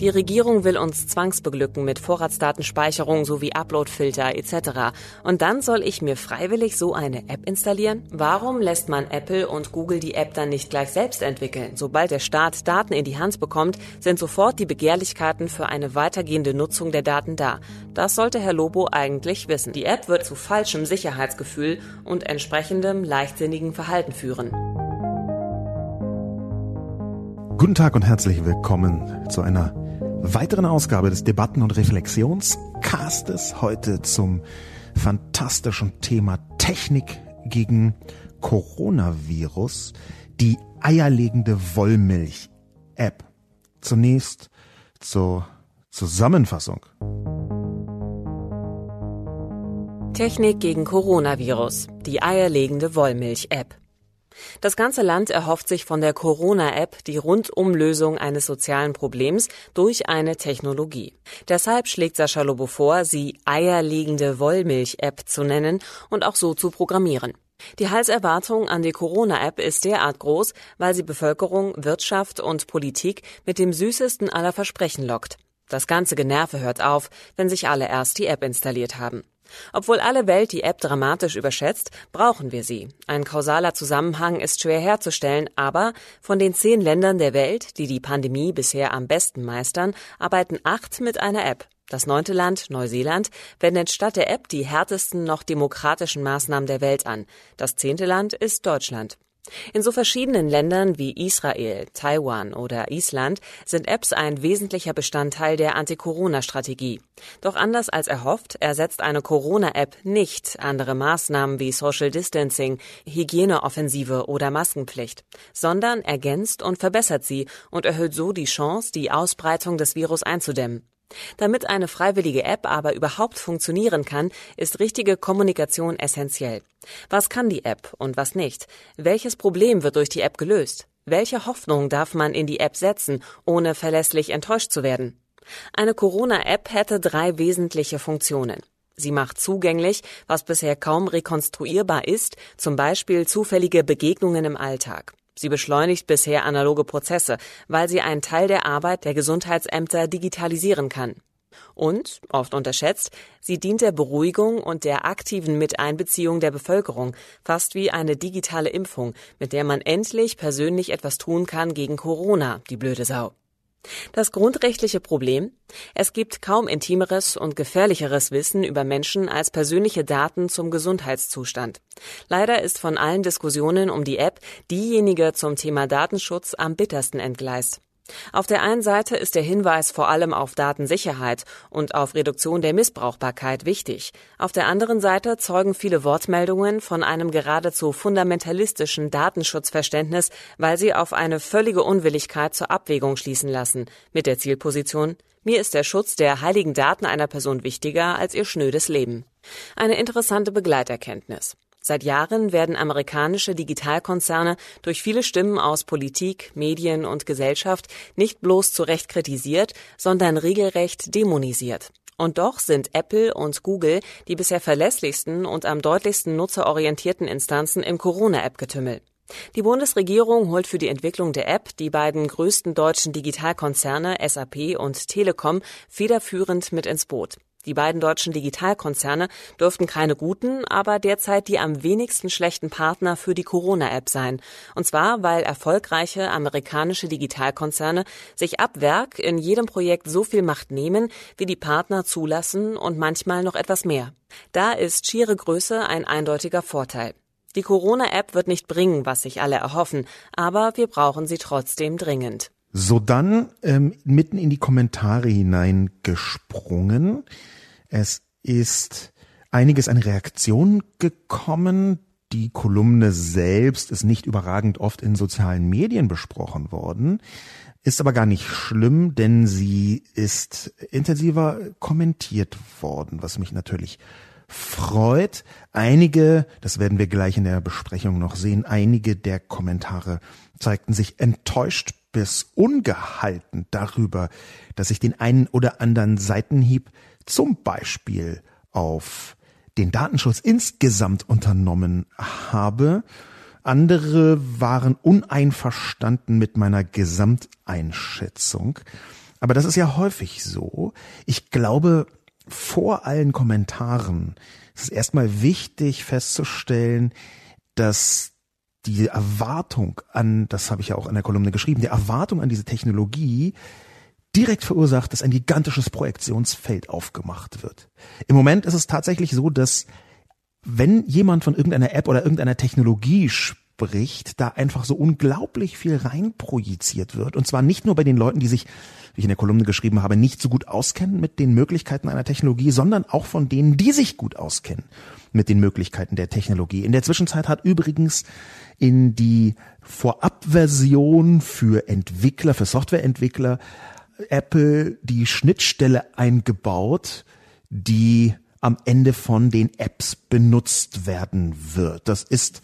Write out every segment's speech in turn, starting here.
Die Regierung will uns zwangsbeglücken mit Vorratsdatenspeicherung sowie Uploadfilter etc. Und dann soll ich mir freiwillig so eine App installieren? Warum lässt man Apple und Google die App dann nicht gleich selbst entwickeln? Sobald der Staat Daten in die Hand bekommt, sind sofort die Begehrlichkeiten für eine weitergehende Nutzung der Daten da. Das sollte Herr Lobo eigentlich wissen. Die App wird zu falschem Sicherheitsgefühl und entsprechendem leichtsinnigen Verhalten führen. Guten Tag und herzlich willkommen zu einer weiteren Ausgabe des Debatten- und Reflexionscastes. Heute zum fantastischen Thema Technik gegen Coronavirus. Die eierlegende Wollmilch-App. Zunächst zur Zusammenfassung. Technik gegen Coronavirus. Die eierlegende Wollmilch-App. Das ganze Land erhofft sich von der Corona-App die Rundumlösung eines sozialen Problems durch eine Technologie. Deshalb schlägt Sascha Lobo vor, sie eierlegende Wollmilch-App zu nennen und auch so zu programmieren. Die Halserwartung an die Corona-App ist derart groß, weil sie Bevölkerung, Wirtschaft und Politik mit dem süßesten aller Versprechen lockt. Das ganze Generve hört auf, wenn sich alle erst die App installiert haben. Obwohl alle Welt die App dramatisch überschätzt, brauchen wir sie. Ein kausaler Zusammenhang ist schwer herzustellen, aber von den zehn Ländern der Welt, die die Pandemie bisher am besten meistern, arbeiten acht mit einer App. Das neunte Land, Neuseeland, wendet statt der App die härtesten noch demokratischen Maßnahmen der Welt an. Das zehnte Land ist Deutschland. In so verschiedenen Ländern wie Israel, Taiwan oder Island sind Apps ein wesentlicher Bestandteil der Anti-Corona-Strategie. Doch anders als erhofft, ersetzt eine Corona-App nicht andere Maßnahmen wie Social Distancing, Hygieneoffensive oder Maskenpflicht, sondern ergänzt und verbessert sie und erhöht so die Chance, die Ausbreitung des Virus einzudämmen. Damit eine freiwillige App aber überhaupt funktionieren kann, ist richtige Kommunikation essentiell. Was kann die App und was nicht? Welches Problem wird durch die App gelöst? Welche Hoffnung darf man in die App setzen, ohne verlässlich enttäuscht zu werden? Eine Corona-App hätte drei wesentliche Funktionen. Sie macht zugänglich, was bisher kaum rekonstruierbar ist, zum Beispiel zufällige Begegnungen im Alltag. Sie beschleunigt bisher analoge Prozesse, weil sie einen Teil der Arbeit der Gesundheitsämter digitalisieren kann. Und, oft unterschätzt, sie dient der Beruhigung und der aktiven Miteinbeziehung der Bevölkerung, fast wie eine digitale Impfung, mit der man endlich persönlich etwas tun kann gegen Corona, die blöde Sau. Das grundrechtliche Problem? Es gibt kaum intimeres und gefährlicheres Wissen über Menschen als persönliche Daten zum Gesundheitszustand. Leider ist von allen Diskussionen um die App diejenige zum Thema Datenschutz am bittersten entgleist. Auf der einen Seite ist der Hinweis vor allem auf Datensicherheit und auf Reduktion der Missbrauchbarkeit wichtig. Auf der anderen Seite zeugen viele Wortmeldungen von einem geradezu fundamentalistischen Datenschutzverständnis, weil sie auf eine völlige Unwilligkeit zur Abwägung schließen lassen, mit der Zielposition mir ist der Schutz der heiligen Daten einer Person wichtiger als ihr schnödes Leben. Eine interessante Begleiterkenntnis. Seit Jahren werden amerikanische Digitalkonzerne durch viele Stimmen aus Politik, Medien und Gesellschaft nicht bloß zu Recht kritisiert, sondern regelrecht dämonisiert. Und doch sind Apple und Google die bisher verlässlichsten und am deutlichsten nutzerorientierten Instanzen im Corona-App-Getümmel. Die Bundesregierung holt für die Entwicklung der App die beiden größten deutschen Digitalkonzerne SAP und Telekom federführend mit ins Boot. Die beiden deutschen Digitalkonzerne dürften keine guten, aber derzeit die am wenigsten schlechten Partner für die Corona-App sein. Und zwar, weil erfolgreiche amerikanische Digitalkonzerne sich ab Werk in jedem Projekt so viel Macht nehmen, wie die Partner zulassen und manchmal noch etwas mehr. Da ist schiere Größe ein eindeutiger Vorteil. Die Corona-App wird nicht bringen, was sich alle erhoffen, aber wir brauchen sie trotzdem dringend. So dann ähm, mitten in die Kommentare hineingesprungen. Es ist einiges an Reaktion gekommen. Die Kolumne selbst ist nicht überragend oft in sozialen Medien besprochen worden, ist aber gar nicht schlimm, denn sie ist intensiver kommentiert worden, was mich natürlich Freud. Einige, das werden wir gleich in der Besprechung noch sehen, einige der Kommentare zeigten sich enttäuscht bis ungehalten darüber, dass ich den einen oder anderen Seitenhieb zum Beispiel auf den Datenschutz insgesamt unternommen habe. Andere waren uneinverstanden mit meiner Gesamteinschätzung. Aber das ist ja häufig so. Ich glaube, vor allen Kommentaren ist es erstmal wichtig festzustellen, dass die Erwartung an, das habe ich ja auch in der Kolumne geschrieben, die Erwartung an diese Technologie direkt verursacht, dass ein gigantisches Projektionsfeld aufgemacht wird. Im Moment ist es tatsächlich so, dass wenn jemand von irgendeiner App oder irgendeiner Technologie spricht, da einfach so unglaublich viel reinprojiziert wird. Und zwar nicht nur bei den Leuten, die sich, wie ich in der Kolumne geschrieben habe, nicht so gut auskennen mit den Möglichkeiten einer Technologie, sondern auch von denen, die sich gut auskennen mit den Möglichkeiten der Technologie. In der Zwischenzeit hat übrigens in die Vorabversion für Entwickler, für Softwareentwickler, Apple die Schnittstelle eingebaut, die am Ende von den Apps benutzt werden wird. Das ist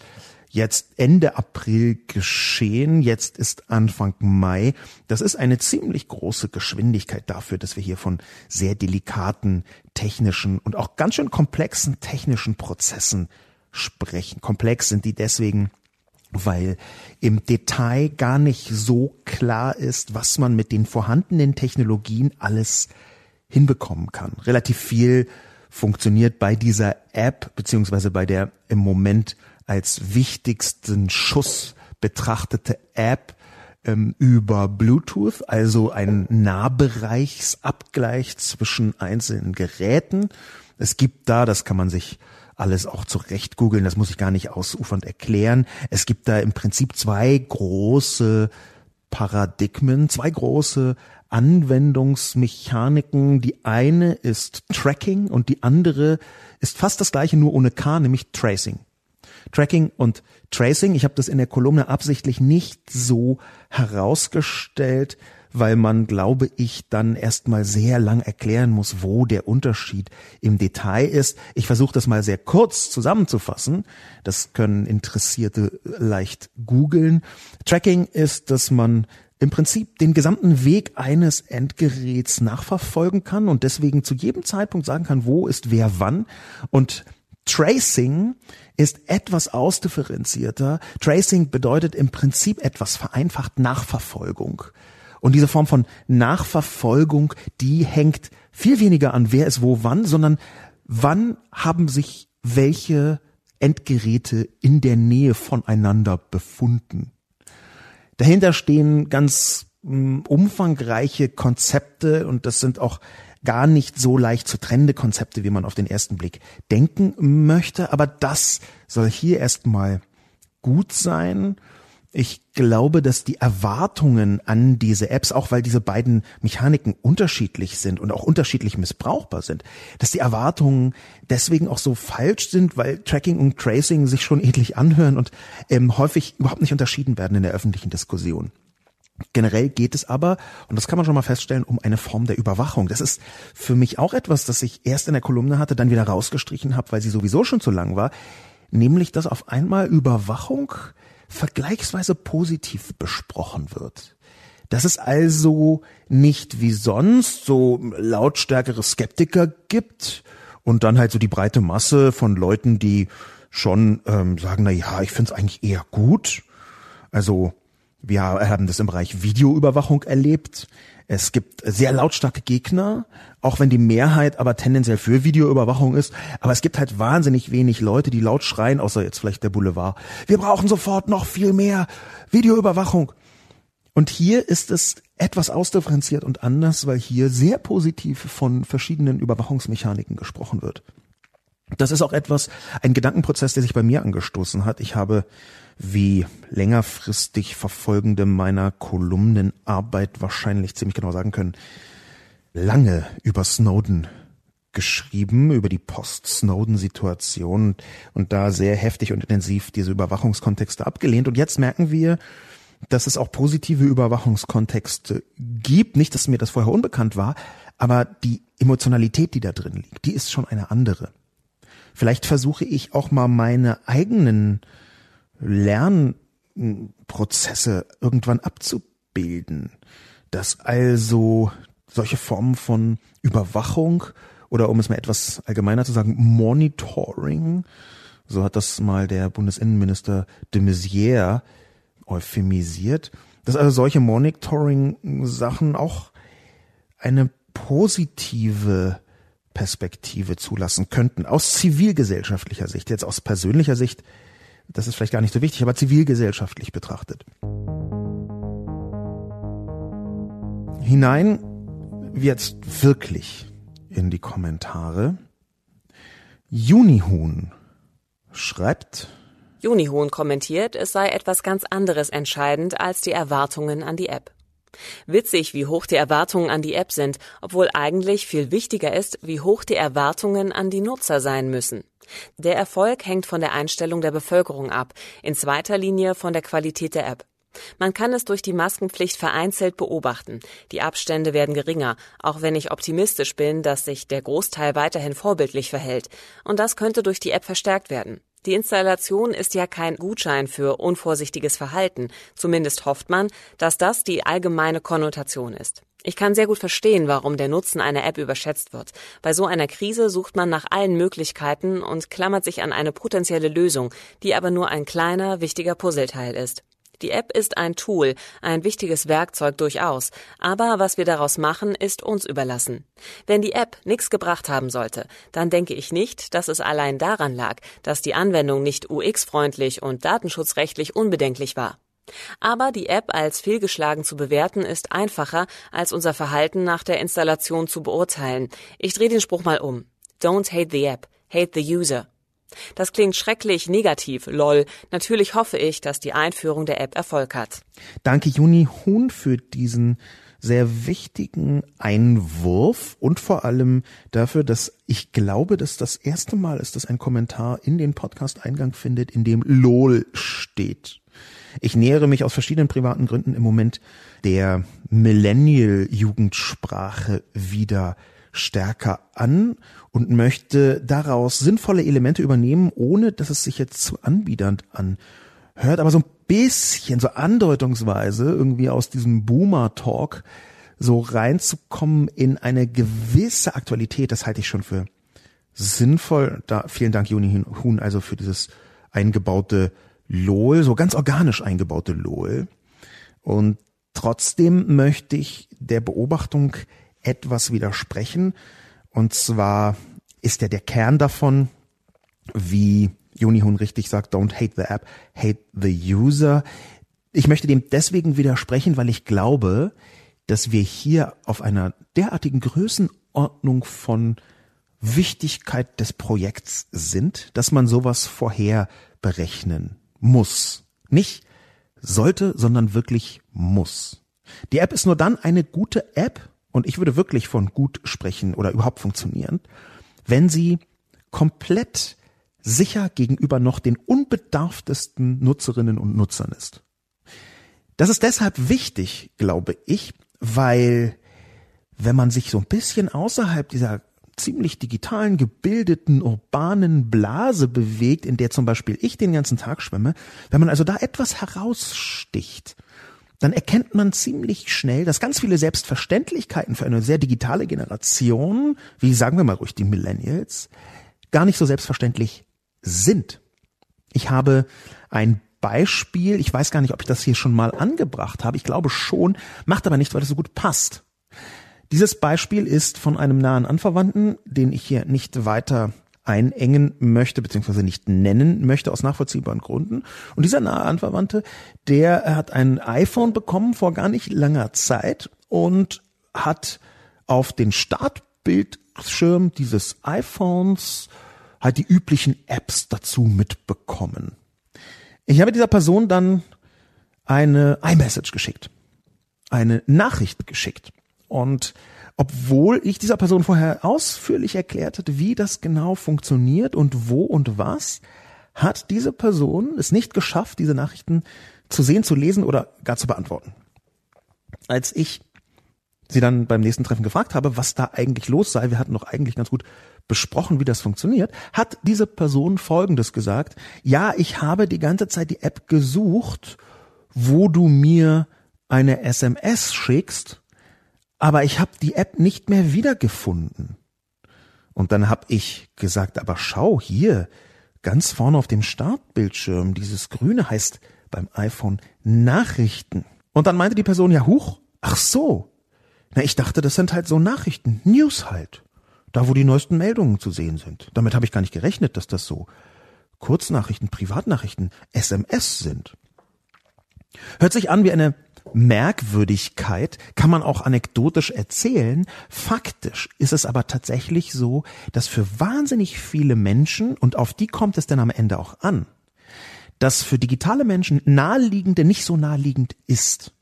jetzt Ende April geschehen, jetzt ist Anfang Mai. Das ist eine ziemlich große Geschwindigkeit dafür, dass wir hier von sehr delikaten technischen und auch ganz schön komplexen technischen Prozessen sprechen. Komplex sind die deswegen, weil im Detail gar nicht so klar ist, was man mit den vorhandenen Technologien alles hinbekommen kann. Relativ viel funktioniert bei dieser App beziehungsweise bei der im Moment als wichtigsten Schuss betrachtete App ähm, über Bluetooth, also ein Nahbereichsabgleich zwischen einzelnen Geräten. Es gibt da, das kann man sich alles auch zurecht googeln, das muss ich gar nicht ausufernd erklären. Es gibt da im Prinzip zwei große Paradigmen, zwei große Anwendungsmechaniken. Die eine ist Tracking und die andere ist fast das gleiche, nur ohne K, nämlich Tracing. Tracking und Tracing, ich habe das in der Kolumne absichtlich nicht so herausgestellt, weil man, glaube ich, dann erstmal sehr lang erklären muss, wo der Unterschied im Detail ist. Ich versuche das mal sehr kurz zusammenzufassen. Das können Interessierte leicht googeln. Tracking ist, dass man im Prinzip den gesamten Weg eines Endgeräts nachverfolgen kann und deswegen zu jedem Zeitpunkt sagen kann, wo ist wer wann. Und Tracing ist etwas ausdifferenzierter. Tracing bedeutet im Prinzip etwas vereinfacht Nachverfolgung. Und diese Form von Nachverfolgung, die hängt viel weniger an, wer ist wo wann, sondern wann haben sich welche Endgeräte in der Nähe voneinander befunden. Dahinter stehen ganz mh, umfangreiche Konzepte und das sind auch gar nicht so leicht zu trennende Konzepte, wie man auf den ersten Blick denken möchte. Aber das soll hier erstmal gut sein ich glaube, dass die Erwartungen an diese Apps, auch weil diese beiden Mechaniken unterschiedlich sind und auch unterschiedlich missbrauchbar sind, dass die Erwartungen deswegen auch so falsch sind, weil Tracking und Tracing sich schon ähnlich anhören und ähm, häufig überhaupt nicht unterschieden werden in der öffentlichen Diskussion. Generell geht es aber, und das kann man schon mal feststellen, um eine Form der Überwachung. Das ist für mich auch etwas, das ich erst in der Kolumne hatte, dann wieder rausgestrichen habe, weil sie sowieso schon zu lang war, nämlich dass auf einmal Überwachung vergleichsweise positiv besprochen wird. Dass es also nicht wie sonst so lautstärkere Skeptiker gibt und dann halt so die breite Masse von Leuten, die schon ähm, sagen, na ja, ich finde es eigentlich eher gut. Also wir haben das im Bereich Videoüberwachung erlebt. Es gibt sehr lautstarke Gegner, auch wenn die Mehrheit aber tendenziell für Videoüberwachung ist. Aber es gibt halt wahnsinnig wenig Leute, die laut schreien, außer jetzt vielleicht der Boulevard. Wir brauchen sofort noch viel mehr Videoüberwachung. Und hier ist es etwas ausdifferenziert und anders, weil hier sehr positiv von verschiedenen Überwachungsmechaniken gesprochen wird. Das ist auch etwas, ein Gedankenprozess, der sich bei mir angestoßen hat. Ich habe wie längerfristig Verfolgende meiner Kolumnenarbeit wahrscheinlich ziemlich genau sagen können, lange über Snowden geschrieben, über die Post-Snowden-Situation und da sehr heftig und intensiv diese Überwachungskontexte abgelehnt. Und jetzt merken wir, dass es auch positive Überwachungskontexte gibt. Nicht, dass mir das vorher unbekannt war, aber die Emotionalität, die da drin liegt, die ist schon eine andere. Vielleicht versuche ich auch mal meine eigenen Lernprozesse irgendwann abzubilden. Dass also solche Formen von Überwachung oder um es mal etwas allgemeiner zu sagen, Monitoring, so hat das mal der Bundesinnenminister de Maizière euphemisiert, dass also solche Monitoring-Sachen auch eine positive Perspektive zulassen könnten, aus zivilgesellschaftlicher Sicht, jetzt aus persönlicher Sicht, das ist vielleicht gar nicht so wichtig, aber zivilgesellschaftlich betrachtet. Hinein jetzt wirklich in die Kommentare. Junihuhn schreibt. Junihuhn kommentiert, es sei etwas ganz anderes entscheidend als die Erwartungen an die App. Witzig, wie hoch die Erwartungen an die App sind, obwohl eigentlich viel wichtiger ist, wie hoch die Erwartungen an die Nutzer sein müssen. Der Erfolg hängt von der Einstellung der Bevölkerung ab, in zweiter Linie von der Qualität der App. Man kann es durch die Maskenpflicht vereinzelt beobachten. Die Abstände werden geringer, auch wenn ich optimistisch bin, dass sich der Großteil weiterhin vorbildlich verhält. Und das könnte durch die App verstärkt werden. Die Installation ist ja kein Gutschein für unvorsichtiges Verhalten. Zumindest hofft man, dass das die allgemeine Konnotation ist. Ich kann sehr gut verstehen, warum der Nutzen einer App überschätzt wird. Bei so einer Krise sucht man nach allen Möglichkeiten und klammert sich an eine potenzielle Lösung, die aber nur ein kleiner, wichtiger Puzzleteil ist. Die App ist ein Tool, ein wichtiges Werkzeug durchaus, aber was wir daraus machen, ist uns überlassen. Wenn die App nichts gebracht haben sollte, dann denke ich nicht, dass es allein daran lag, dass die Anwendung nicht UX-freundlich und datenschutzrechtlich unbedenklich war. Aber die App als fehlgeschlagen zu bewerten ist einfacher, als unser Verhalten nach der Installation zu beurteilen. Ich drehe den Spruch mal um. Don't hate the app, hate the user. Das klingt schrecklich negativ, lol. Natürlich hoffe ich, dass die Einführung der App Erfolg hat. Danke Juni Huhn für diesen sehr wichtigen Einwurf und vor allem dafür, dass ich glaube, dass das erste Mal ist, dass ein Kommentar in den Podcast Eingang findet, in dem LOL steht. Ich nähere mich aus verschiedenen privaten Gründen im Moment der Millennial-Jugendsprache wieder stärker an und möchte daraus sinnvolle Elemente übernehmen, ohne dass es sich jetzt zu anbiedernd anhört, aber so ein bisschen, so andeutungsweise irgendwie aus diesem Boomer-Talk so reinzukommen in eine gewisse Aktualität, das halte ich schon für sinnvoll. Da, vielen Dank, Juni Huhn, also für dieses eingebaute LOL, so ganz organisch eingebaute LOL. Und trotzdem möchte ich der Beobachtung etwas widersprechen. Und zwar ist ja der Kern davon, wie Junihun richtig sagt, don't hate the app, hate the user. Ich möchte dem deswegen widersprechen, weil ich glaube, dass wir hier auf einer derartigen Größenordnung von Wichtigkeit des Projekts sind, dass man sowas vorher berechnen muss. Nicht sollte, sondern wirklich muss. Die App ist nur dann eine gute App, und ich würde wirklich von gut sprechen oder überhaupt funktionieren, wenn sie komplett sicher gegenüber noch den unbedarftesten Nutzerinnen und Nutzern ist. Das ist deshalb wichtig, glaube ich, weil wenn man sich so ein bisschen außerhalb dieser ziemlich digitalen, gebildeten, urbanen Blase bewegt, in der zum Beispiel ich den ganzen Tag schwimme, wenn man also da etwas heraussticht dann erkennt man ziemlich schnell, dass ganz viele Selbstverständlichkeiten für eine sehr digitale Generation, wie sagen wir mal ruhig die Millennials, gar nicht so selbstverständlich sind. Ich habe ein Beispiel, ich weiß gar nicht, ob ich das hier schon mal angebracht habe, ich glaube schon, macht aber nicht, weil es so gut passt. Dieses Beispiel ist von einem nahen Anverwandten, den ich hier nicht weiter einengen möchte, beziehungsweise nicht nennen möchte aus nachvollziehbaren Gründen. Und dieser nahe Anverwandte, der hat ein iPhone bekommen vor gar nicht langer Zeit und hat auf den Startbildschirm dieses iPhones halt die üblichen Apps dazu mitbekommen. Ich habe dieser Person dann eine iMessage geschickt, eine Nachricht geschickt und obwohl ich dieser Person vorher ausführlich erklärt hatte, wie das genau funktioniert und wo und was, hat diese Person es nicht geschafft, diese Nachrichten zu sehen, zu lesen oder gar zu beantworten. Als ich sie dann beim nächsten Treffen gefragt habe, was da eigentlich los sei, wir hatten doch eigentlich ganz gut besprochen, wie das funktioniert, hat diese Person Folgendes gesagt. Ja, ich habe die ganze Zeit die App gesucht, wo du mir eine SMS schickst, aber ich habe die App nicht mehr wiedergefunden. Und dann habe ich gesagt, aber schau hier, ganz vorne auf dem Startbildschirm, dieses grüne heißt beim iPhone Nachrichten. Und dann meinte die Person, ja, huch, ach so. Na, ich dachte, das sind halt so Nachrichten, News halt. Da, wo die neuesten Meldungen zu sehen sind. Damit habe ich gar nicht gerechnet, dass das so Kurznachrichten, Privatnachrichten, SMS sind. Hört sich an wie eine Merkwürdigkeit, kann man auch anekdotisch erzählen. Faktisch ist es aber tatsächlich so, dass für wahnsinnig viele Menschen, und auf die kommt es dann am Ende auch an, dass für digitale Menschen naheliegende nicht so naheliegend ist.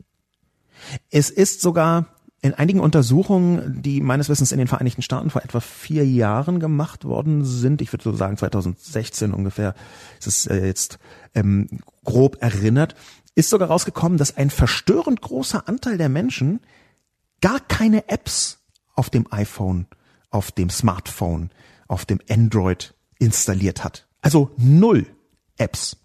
Es ist sogar in einigen Untersuchungen, die meines Wissens in den Vereinigten Staaten vor etwa vier Jahren gemacht worden sind, ich würde so sagen 2016 ungefähr, ist es äh, jetzt ähm, grob erinnert, ist sogar rausgekommen, dass ein verstörend großer Anteil der Menschen gar keine Apps auf dem iPhone, auf dem Smartphone, auf dem Android installiert hat. Also null Apps.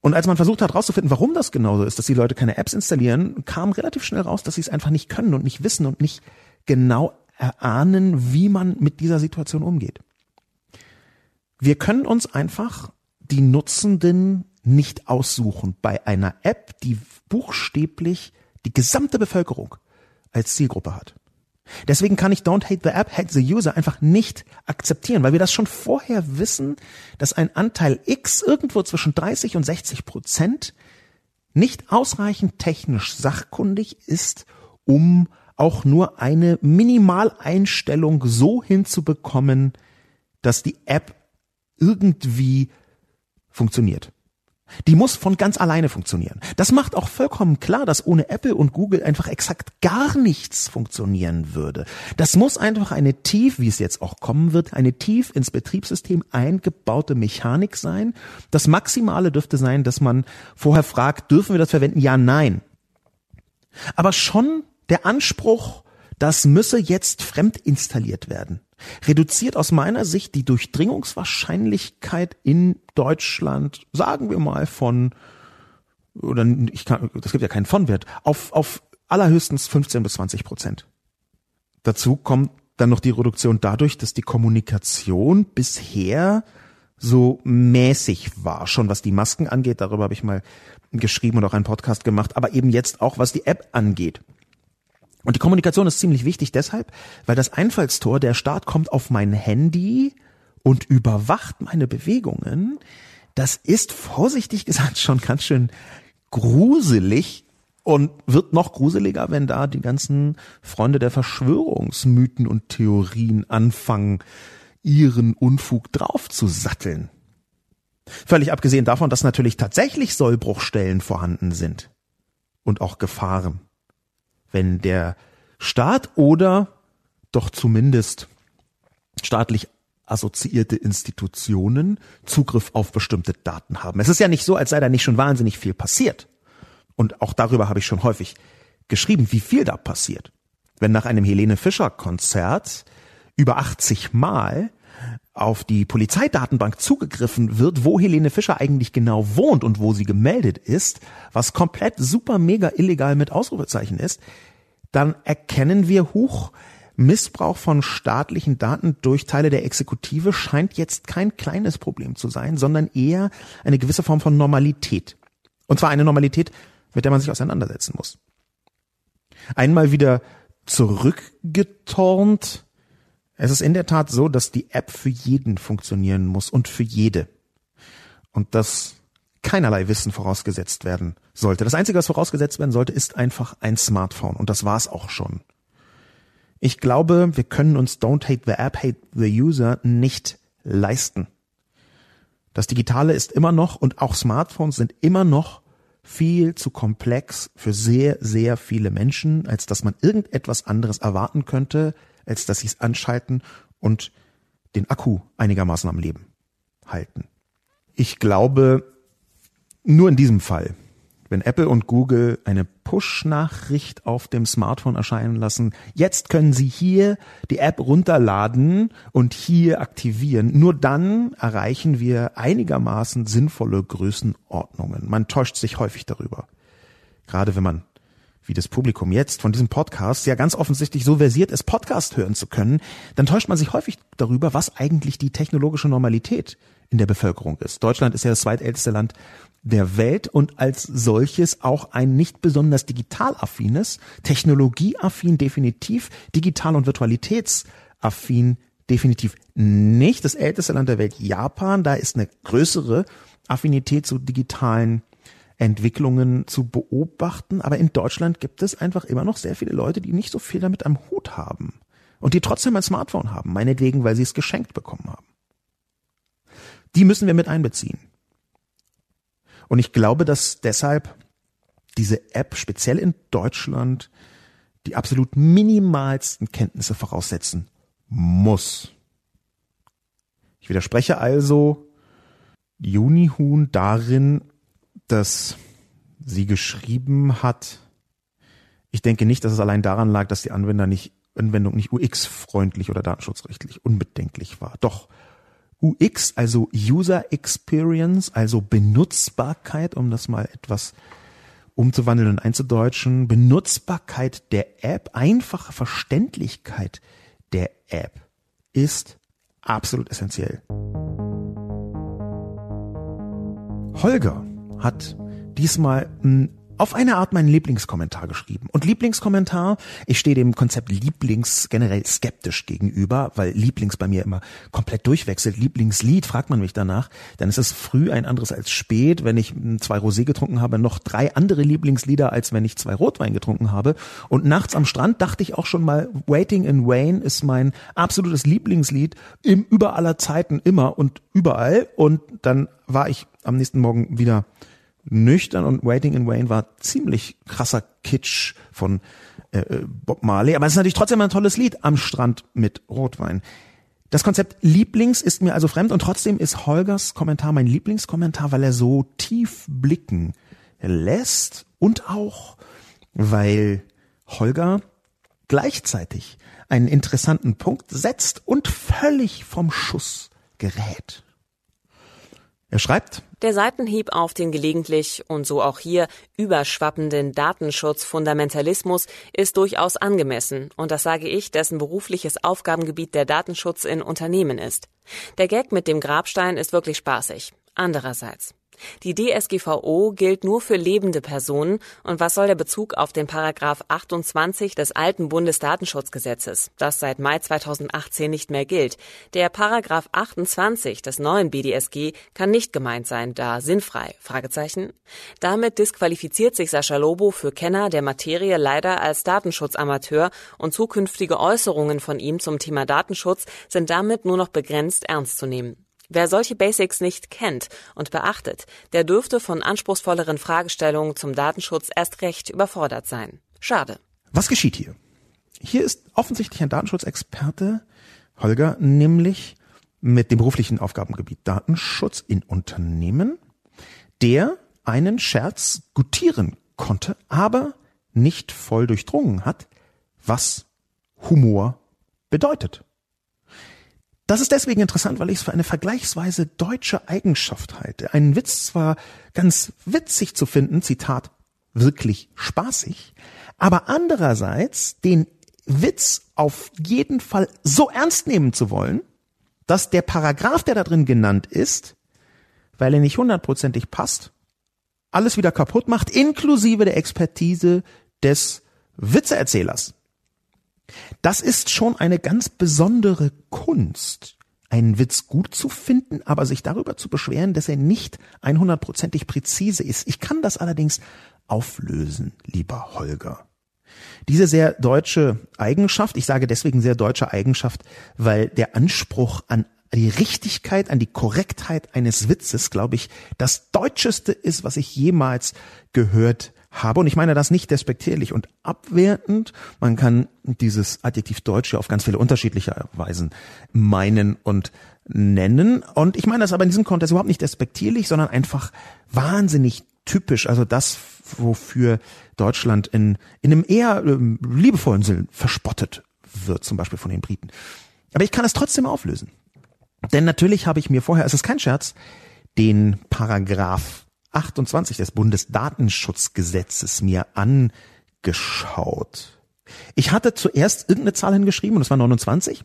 Und als man versucht hat herauszufinden, warum das genauso ist, dass die Leute keine Apps installieren, kam relativ schnell raus, dass sie es einfach nicht können und nicht wissen und nicht genau erahnen, wie man mit dieser Situation umgeht. Wir können uns einfach die Nutzenden nicht aussuchen bei einer App, die buchstäblich die gesamte Bevölkerung als Zielgruppe hat. Deswegen kann ich Don't Hate the App, Hate the User einfach nicht akzeptieren, weil wir das schon vorher wissen, dass ein Anteil X irgendwo zwischen 30 und 60 Prozent nicht ausreichend technisch sachkundig ist, um auch nur eine Minimaleinstellung so hinzubekommen, dass die App irgendwie funktioniert. Die muss von ganz alleine funktionieren. Das macht auch vollkommen klar, dass ohne Apple und Google einfach exakt gar nichts funktionieren würde. Das muss einfach eine tief, wie es jetzt auch kommen wird, eine tief ins Betriebssystem eingebaute Mechanik sein. Das Maximale dürfte sein, dass man vorher fragt, dürfen wir das verwenden? Ja, nein. Aber schon der Anspruch, das müsse jetzt fremd installiert werden reduziert aus meiner Sicht die Durchdringungswahrscheinlichkeit in Deutschland, sagen wir mal von, oder ich kann, das gibt ja keinen Vonwert, auf, auf allerhöchstens 15 bis 20 Prozent. Dazu kommt dann noch die Reduktion dadurch, dass die Kommunikation bisher so mäßig war, schon was die Masken angeht, darüber habe ich mal geschrieben und auch einen Podcast gemacht, aber eben jetzt auch was die App angeht. Und die Kommunikation ist ziemlich wichtig deshalb, weil das Einfallstor, der Staat kommt auf mein Handy und überwacht meine Bewegungen. Das ist vorsichtig gesagt schon ganz schön gruselig und wird noch gruseliger, wenn da die ganzen Freunde der Verschwörungsmythen und Theorien anfangen, ihren Unfug draufzusatteln. Völlig abgesehen davon, dass natürlich tatsächlich Sollbruchstellen vorhanden sind und auch Gefahren wenn der Staat oder doch zumindest staatlich assoziierte Institutionen Zugriff auf bestimmte Daten haben. Es ist ja nicht so, als sei da nicht schon wahnsinnig viel passiert. Und auch darüber habe ich schon häufig geschrieben, wie viel da passiert. Wenn nach einem Helene Fischer Konzert über 80 Mal auf die Polizeidatenbank zugegriffen wird, wo Helene Fischer eigentlich genau wohnt und wo sie gemeldet ist, was komplett super mega illegal mit Ausrufezeichen ist, dann erkennen wir hoch, Missbrauch von staatlichen Daten durch Teile der Exekutive scheint jetzt kein kleines Problem zu sein, sondern eher eine gewisse Form von Normalität. Und zwar eine Normalität, mit der man sich auseinandersetzen muss. Einmal wieder zurückgetornt es ist in der Tat so, dass die App für jeden funktionieren muss und für jede. Und dass keinerlei Wissen vorausgesetzt werden sollte. Das Einzige, was vorausgesetzt werden sollte, ist einfach ein Smartphone. Und das war's auch schon. Ich glaube, wir können uns Don't Hate the App, Hate the User nicht leisten. Das Digitale ist immer noch und auch Smartphones sind immer noch viel zu komplex für sehr, sehr viele Menschen, als dass man irgendetwas anderes erwarten könnte, als dass sie es anschalten und den Akku einigermaßen am Leben halten. Ich glaube, nur in diesem Fall wenn Apple und Google eine Push-Nachricht auf dem Smartphone erscheinen lassen, jetzt können Sie hier die App runterladen und hier aktivieren. Nur dann erreichen wir einigermaßen sinnvolle Größenordnungen. Man täuscht sich häufig darüber. Gerade wenn man wie das Publikum jetzt von diesem Podcast ja ganz offensichtlich so versiert ist, Podcast hören zu können, dann täuscht man sich häufig darüber, was eigentlich die technologische Normalität in der Bevölkerung ist. Deutschland ist ja das zweitälteste Land der Welt und als solches auch ein nicht besonders digital affines, technologieaffin definitiv, digital und virtualitätsaffin definitiv nicht. Das älteste Land der Welt Japan, da ist eine größere Affinität zu digitalen Entwicklungen zu beobachten. Aber in Deutschland gibt es einfach immer noch sehr viele Leute, die nicht so viel damit am Hut haben und die trotzdem ein Smartphone haben, meinetwegen, weil sie es geschenkt bekommen haben. Die müssen wir mit einbeziehen. Und ich glaube, dass deshalb diese App speziell in Deutschland die absolut minimalsten Kenntnisse voraussetzen muss. Ich widerspreche also Unihuhn darin, dass sie geschrieben hat, ich denke nicht, dass es allein daran lag, dass die Anwender nicht, Anwendung nicht UX-freundlich oder datenschutzrechtlich unbedenklich war. Doch UX, also User Experience, also Benutzbarkeit, um das mal etwas umzuwandeln und einzudeutschen, Benutzbarkeit der App, einfache Verständlichkeit der App ist absolut essentiell. Holger hat diesmal ein auf eine Art meinen Lieblingskommentar geschrieben. Und Lieblingskommentar, ich stehe dem Konzept Lieblings generell skeptisch gegenüber, weil Lieblings bei mir immer komplett durchwechselt. Lieblingslied, fragt man mich danach, dann ist es früh ein anderes als spät, wenn ich zwei Rosé getrunken habe, noch drei andere Lieblingslieder, als wenn ich zwei Rotwein getrunken habe. Und nachts am Strand dachte ich auch schon mal, Waiting in Wayne ist mein absolutes Lieblingslied im über aller Zeiten immer und überall. Und dann war ich am nächsten Morgen wieder nüchtern und Waiting in Wayne war ziemlich krasser Kitsch von äh, äh, Bob Marley, aber es ist natürlich trotzdem ein tolles Lied am Strand mit Rotwein. Das Konzept Lieblings ist mir also fremd und trotzdem ist Holgers Kommentar mein Lieblingskommentar, weil er so tief blicken lässt und auch, weil Holger gleichzeitig einen interessanten Punkt setzt und völlig vom Schuss gerät. Er schreibt, der Seitenhieb auf den gelegentlich und so auch hier überschwappenden Datenschutzfundamentalismus ist durchaus angemessen und das sage ich, dessen berufliches Aufgabengebiet der Datenschutz in Unternehmen ist. Der Gag mit dem Grabstein ist wirklich spaßig. Andererseits die DSGVO gilt nur für lebende Personen und was soll der Bezug auf den Paragraph 28 des alten Bundesdatenschutzgesetzes, das seit Mai 2018 nicht mehr gilt? Der Paragraph 28 des neuen BDSG kann nicht gemeint sein, da sinnfrei. Fragezeichen. Damit disqualifiziert sich Sascha Lobo für Kenner der Materie leider als Datenschutzamateur und zukünftige Äußerungen von ihm zum Thema Datenschutz sind damit nur noch begrenzt ernst zu nehmen. Wer solche Basics nicht kennt und beachtet, der dürfte von anspruchsvolleren Fragestellungen zum Datenschutz erst recht überfordert sein. Schade. Was geschieht hier? Hier ist offensichtlich ein Datenschutzexperte, Holger, nämlich mit dem beruflichen Aufgabengebiet Datenschutz in Unternehmen, der einen Scherz gutieren konnte, aber nicht voll durchdrungen hat, was Humor bedeutet. Das ist deswegen interessant, weil ich es für eine vergleichsweise deutsche Eigenschaft halte. Einen Witz zwar ganz witzig zu finden, Zitat, wirklich spaßig, aber andererseits den Witz auf jeden Fall so ernst nehmen zu wollen, dass der Paragraph, der da drin genannt ist, weil er nicht hundertprozentig passt, alles wieder kaputt macht, inklusive der Expertise des Witzeerzählers. Das ist schon eine ganz besondere Kunst, einen Witz gut zu finden, aber sich darüber zu beschweren, dass er nicht 100%ig präzise ist. Ich kann das allerdings auflösen, lieber Holger. Diese sehr deutsche Eigenschaft, ich sage deswegen sehr deutsche Eigenschaft, weil der Anspruch an die Richtigkeit, an die Korrektheit eines Witzes, glaube ich, das Deutscheste ist, was ich jemals gehört habe. Und ich meine das nicht despektierlich und abwertend. Man kann dieses Adjektiv Deutsch ja auf ganz viele unterschiedliche Weisen meinen und nennen. Und ich meine das aber in diesem Kontext überhaupt nicht despektierlich, sondern einfach wahnsinnig typisch, also das, wofür Deutschland in, in einem eher ähm, liebevollen Sinn verspottet wird, zum Beispiel von den Briten. Aber ich kann es trotzdem auflösen. Denn natürlich habe ich mir vorher, es ist kein Scherz, den Paragraph 28 des Bundesdatenschutzgesetzes mir angeschaut. Ich hatte zuerst irgendeine Zahl hingeschrieben und es war 29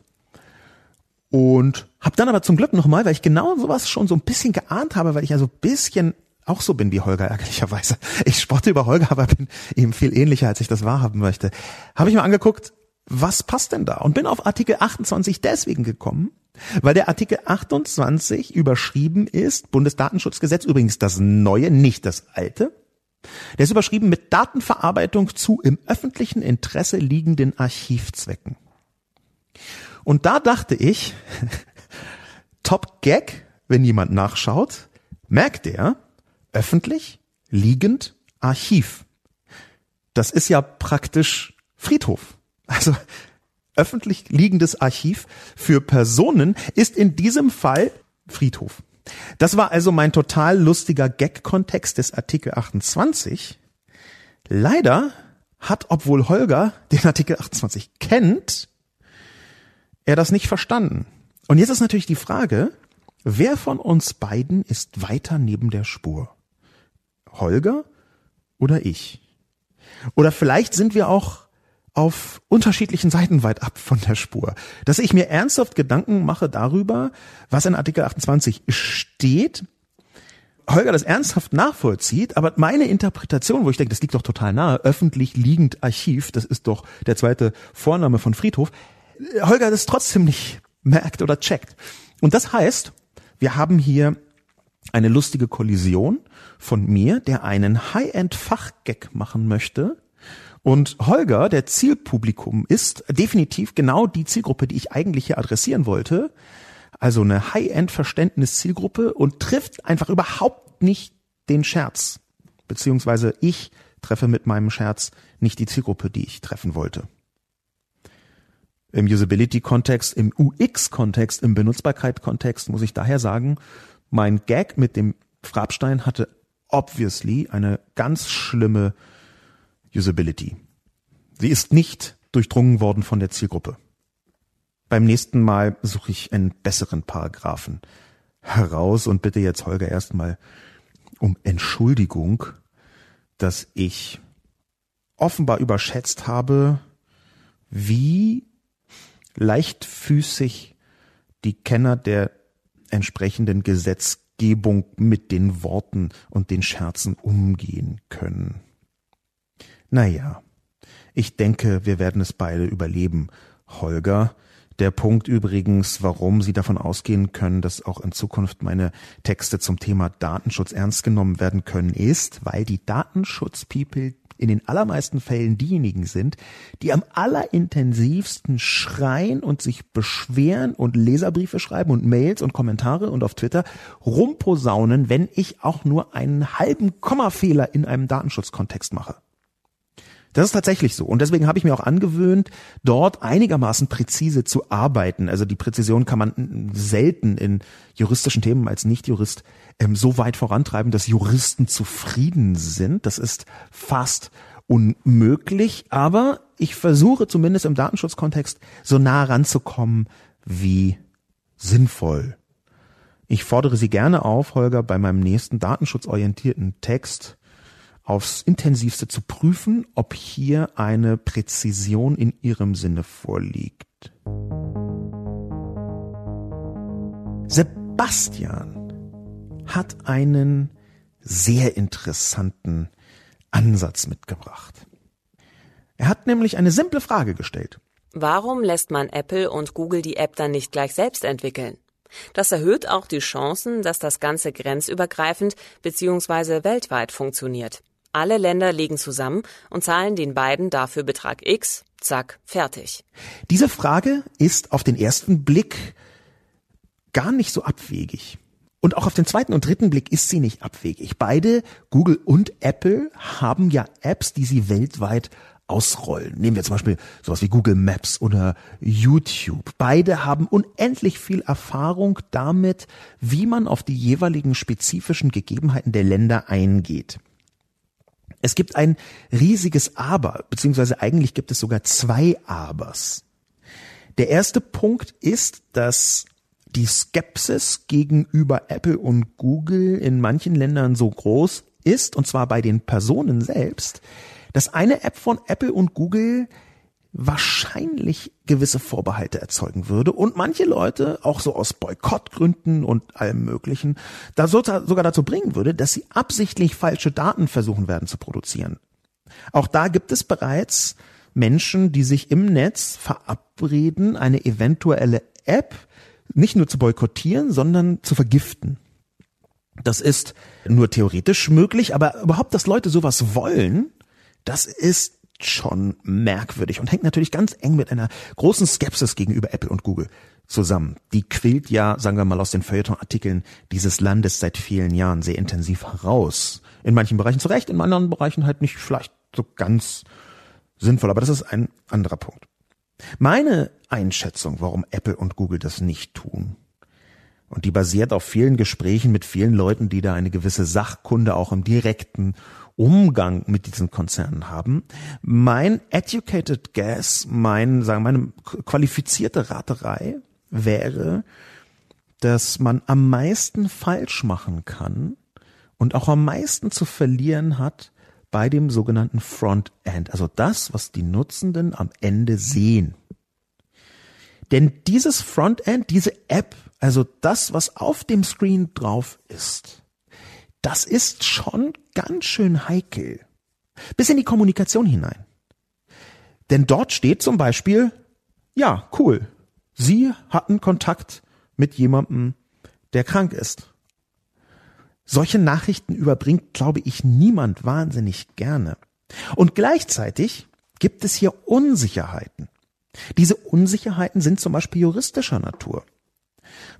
und habe dann aber zum Glück nochmal, weil ich genau sowas schon so ein bisschen geahnt habe, weil ich ja so ein bisschen auch so bin wie Holger, ärgerlicherweise. Ich spotte über Holger, aber bin ihm viel ähnlicher, als ich das wahrhaben möchte. Habe ich mir angeguckt, was passt denn da? Und bin auf Artikel 28 deswegen gekommen, weil der Artikel 28 überschrieben ist, Bundesdatenschutzgesetz, übrigens das neue, nicht das alte. Der ist überschrieben mit Datenverarbeitung zu im öffentlichen Interesse liegenden Archivzwecken. Und da dachte ich, Top Gag, wenn jemand nachschaut, merkt er, öffentlich liegend Archiv. Das ist ja praktisch Friedhof. Also öffentlich liegendes Archiv für Personen ist in diesem Fall Friedhof. Das war also mein total lustiger Gag-Kontext des Artikel 28. Leider hat, obwohl Holger den Artikel 28 kennt, er das nicht verstanden. Und jetzt ist natürlich die Frage, wer von uns beiden ist weiter neben der Spur? Holger oder ich? Oder vielleicht sind wir auch auf unterschiedlichen Seiten weit ab von der Spur. Dass ich mir ernsthaft Gedanken mache darüber, was in Artikel 28 steht, Holger das ernsthaft nachvollzieht, aber meine Interpretation, wo ich denke, das liegt doch total nahe, öffentlich liegend Archiv, das ist doch der zweite Vorname von Friedhof, Holger das trotzdem nicht merkt oder checkt. Und das heißt, wir haben hier eine lustige Kollision von mir, der einen High-End-Fachgag machen möchte, und Holger, der Zielpublikum ist definitiv genau die Zielgruppe, die ich eigentlich hier adressieren wollte. Also eine High-End-Verständnis-Zielgruppe und trifft einfach überhaupt nicht den Scherz. Beziehungsweise ich treffe mit meinem Scherz nicht die Zielgruppe, die ich treffen wollte. Im Usability-Kontext, im UX-Kontext, im Benutzbarkeit-Kontext muss ich daher sagen, mein Gag mit dem Frabstein hatte obviously eine ganz schlimme Usability. Sie ist nicht durchdrungen worden von der Zielgruppe. Beim nächsten Mal suche ich einen besseren Paragraphen heraus und bitte jetzt Holger erstmal um Entschuldigung, dass ich offenbar überschätzt habe, wie leichtfüßig die Kenner der entsprechenden Gesetzgebung mit den Worten und den Scherzen umgehen können. Naja, ich denke, wir werden es beide überleben, Holger. Der Punkt übrigens, warum Sie davon ausgehen können, dass auch in Zukunft meine Texte zum Thema Datenschutz ernst genommen werden können, ist, weil die Datenschutz-People in den allermeisten Fällen diejenigen sind, die am allerintensivsten schreien und sich beschweren und Leserbriefe schreiben und Mails und Kommentare und auf Twitter rumposaunen, wenn ich auch nur einen halben Kommafehler in einem Datenschutzkontext mache. Das ist tatsächlich so. Und deswegen habe ich mir auch angewöhnt, dort einigermaßen präzise zu arbeiten. Also die Präzision kann man selten in juristischen Themen als Nichtjurist ähm, so weit vorantreiben, dass Juristen zufrieden sind. Das ist fast unmöglich. Aber ich versuche zumindest im Datenschutzkontext so nah ranzukommen wie sinnvoll. Ich fordere Sie gerne auf, Holger, bei meinem nächsten datenschutzorientierten Text aufs intensivste zu prüfen, ob hier eine Präzision in ihrem Sinne vorliegt. Sebastian hat einen sehr interessanten Ansatz mitgebracht. Er hat nämlich eine simple Frage gestellt. Warum lässt man Apple und Google die App dann nicht gleich selbst entwickeln? Das erhöht auch die Chancen, dass das Ganze grenzübergreifend bzw. weltweit funktioniert. Alle Länder legen zusammen und zahlen den beiden dafür Betrag X. Zack, fertig. Diese Frage ist auf den ersten Blick gar nicht so abwegig. Und auch auf den zweiten und dritten Blick ist sie nicht abwegig. Beide, Google und Apple, haben ja Apps, die sie weltweit ausrollen. Nehmen wir zum Beispiel sowas wie Google Maps oder YouTube. Beide haben unendlich viel Erfahrung damit, wie man auf die jeweiligen spezifischen Gegebenheiten der Länder eingeht. Es gibt ein riesiges Aber, beziehungsweise eigentlich gibt es sogar zwei Abers. Der erste Punkt ist, dass die Skepsis gegenüber Apple und Google in manchen Ländern so groß ist, und zwar bei den Personen selbst, dass eine App von Apple und Google wahrscheinlich gewisse Vorbehalte erzeugen würde und manche Leute auch so aus Boykottgründen und allem möglichen da sogar dazu bringen würde, dass sie absichtlich falsche Daten versuchen werden zu produzieren. Auch da gibt es bereits Menschen, die sich im Netz verabreden, eine eventuelle App nicht nur zu boykottieren, sondern zu vergiften. Das ist nur theoretisch möglich, aber überhaupt, dass Leute sowas wollen, das ist schon merkwürdig und hängt natürlich ganz eng mit einer großen Skepsis gegenüber Apple und Google zusammen. Die quillt ja, sagen wir mal, aus den Feuilleton-Artikeln dieses Landes seit vielen Jahren sehr intensiv heraus. In manchen Bereichen zu Recht, in anderen Bereichen halt nicht vielleicht so ganz sinnvoll, aber das ist ein anderer Punkt. Meine Einschätzung, warum Apple und Google das nicht tun, und die basiert auf vielen Gesprächen mit vielen Leuten, die da eine gewisse Sachkunde auch im direkten Umgang mit diesen Konzernen haben. Mein educated guess, mein, sagen, meine qualifizierte Raterei wäre, dass man am meisten falsch machen kann und auch am meisten zu verlieren hat bei dem sogenannten Frontend, also das, was die Nutzenden am Ende sehen. Denn dieses Frontend, diese App, also das, was auf dem Screen drauf ist, das ist schon ganz schön heikel. Bis in die Kommunikation hinein. Denn dort steht zum Beispiel, ja, cool, Sie hatten Kontakt mit jemandem, der krank ist. Solche Nachrichten überbringt, glaube ich, niemand wahnsinnig gerne. Und gleichzeitig gibt es hier Unsicherheiten. Diese Unsicherheiten sind zum Beispiel juristischer Natur.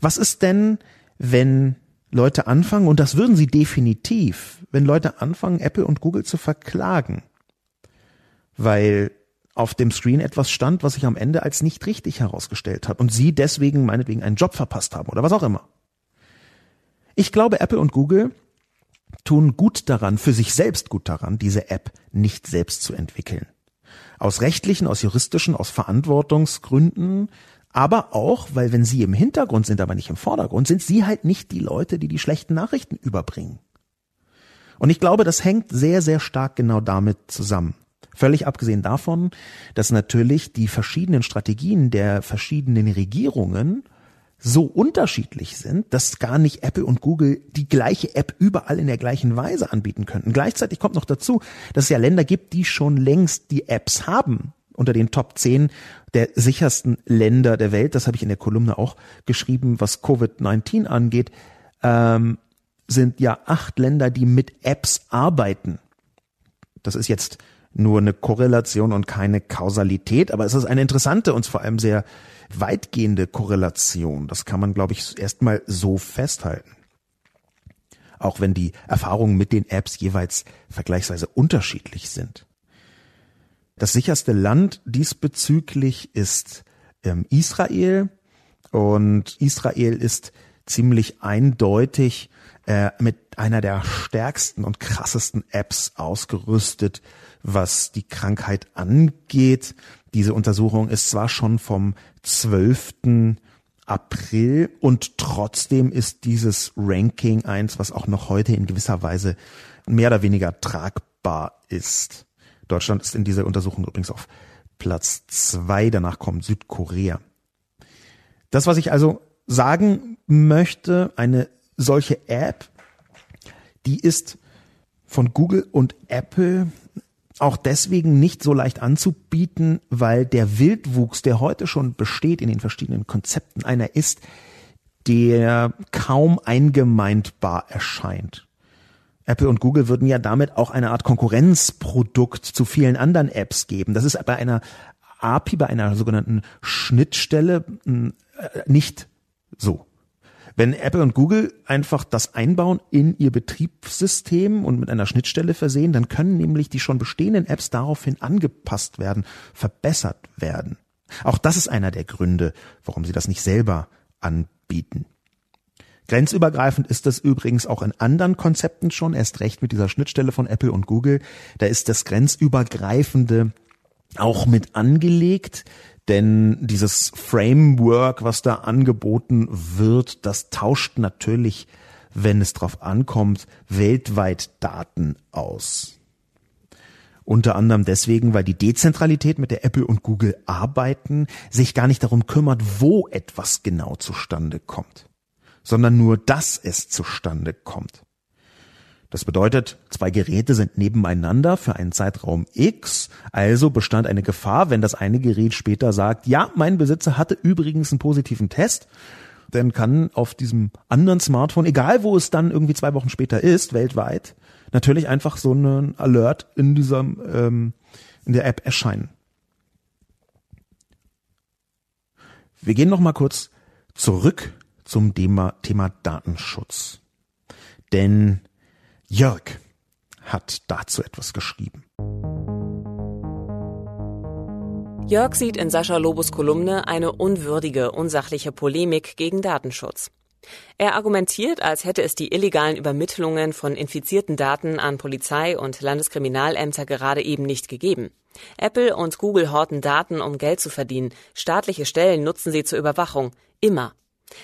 Was ist denn, wenn Leute anfangen, und das würden sie definitiv, wenn Leute anfangen, Apple und Google zu verklagen, weil auf dem Screen etwas stand, was sich am Ende als nicht richtig herausgestellt hat und sie deswegen meinetwegen einen Job verpasst haben oder was auch immer. Ich glaube, Apple und Google tun gut daran, für sich selbst gut daran, diese App nicht selbst zu entwickeln. Aus rechtlichen, aus juristischen, aus Verantwortungsgründen aber auch, weil wenn sie im Hintergrund sind, aber nicht im Vordergrund, sind sie halt nicht die Leute, die die schlechten Nachrichten überbringen. Und ich glaube, das hängt sehr, sehr stark genau damit zusammen. Völlig abgesehen davon, dass natürlich die verschiedenen Strategien der verschiedenen Regierungen so unterschiedlich sind, dass gar nicht Apple und Google die gleiche App überall in der gleichen Weise anbieten könnten. Gleichzeitig kommt noch dazu, dass es ja Länder gibt, die schon längst die Apps haben, unter den Top 10 der sichersten Länder der Welt, das habe ich in der Kolumne auch geschrieben, was Covid-19 angeht, ähm, sind ja acht Länder, die mit Apps arbeiten. Das ist jetzt nur eine Korrelation und keine Kausalität, aber es ist eine interessante und vor allem sehr weitgehende Korrelation. Das kann man, glaube ich, erstmal so festhalten. Auch wenn die Erfahrungen mit den Apps jeweils vergleichsweise unterschiedlich sind. Das sicherste Land diesbezüglich ist ähm, Israel und Israel ist ziemlich eindeutig äh, mit einer der stärksten und krassesten Apps ausgerüstet, was die Krankheit angeht. Diese Untersuchung ist zwar schon vom 12. April und trotzdem ist dieses Ranking eins, was auch noch heute in gewisser Weise mehr oder weniger tragbar ist. Deutschland ist in dieser Untersuchung übrigens auf Platz zwei. Danach kommt Südkorea. Das, was ich also sagen möchte, eine solche App, die ist von Google und Apple auch deswegen nicht so leicht anzubieten, weil der Wildwuchs, der heute schon besteht in den verschiedenen Konzepten, einer ist, der kaum eingemeindbar erscheint. Apple und Google würden ja damit auch eine Art Konkurrenzprodukt zu vielen anderen Apps geben. Das ist bei einer API, bei einer sogenannten Schnittstelle hm, äh, nicht so. Wenn Apple und Google einfach das einbauen in ihr Betriebssystem und mit einer Schnittstelle versehen, dann können nämlich die schon bestehenden Apps daraufhin angepasst werden, verbessert werden. Auch das ist einer der Gründe, warum sie das nicht selber anbieten. Grenzübergreifend ist das übrigens auch in anderen Konzepten schon, erst recht mit dieser Schnittstelle von Apple und Google. Da ist das Grenzübergreifende auch mit angelegt, denn dieses Framework, was da angeboten wird, das tauscht natürlich, wenn es drauf ankommt, weltweit Daten aus. Unter anderem deswegen, weil die Dezentralität, mit der Apple und Google arbeiten, sich gar nicht darum kümmert, wo etwas genau zustande kommt, sondern nur, dass es zustande kommt. Das bedeutet, zwei Geräte sind nebeneinander für einen Zeitraum X, also bestand eine Gefahr, wenn das eine Gerät später sagt, ja, mein Besitzer hatte übrigens einen positiven Test, dann kann auf diesem anderen Smartphone, egal wo es dann irgendwie zwei Wochen später ist, weltweit, natürlich einfach so ein Alert in dieser ähm, in der App erscheinen. Wir gehen noch mal kurz zurück zum Thema, Thema Datenschutz. Denn Jörg hat dazu etwas geschrieben. Jörg sieht in Sascha Lobos Kolumne eine unwürdige, unsachliche Polemik gegen Datenschutz. Er argumentiert, als hätte es die illegalen Übermittlungen von infizierten Daten an Polizei und Landeskriminalämter gerade eben nicht gegeben. Apple und Google horten Daten, um Geld zu verdienen. Staatliche Stellen nutzen sie zur Überwachung. Immer.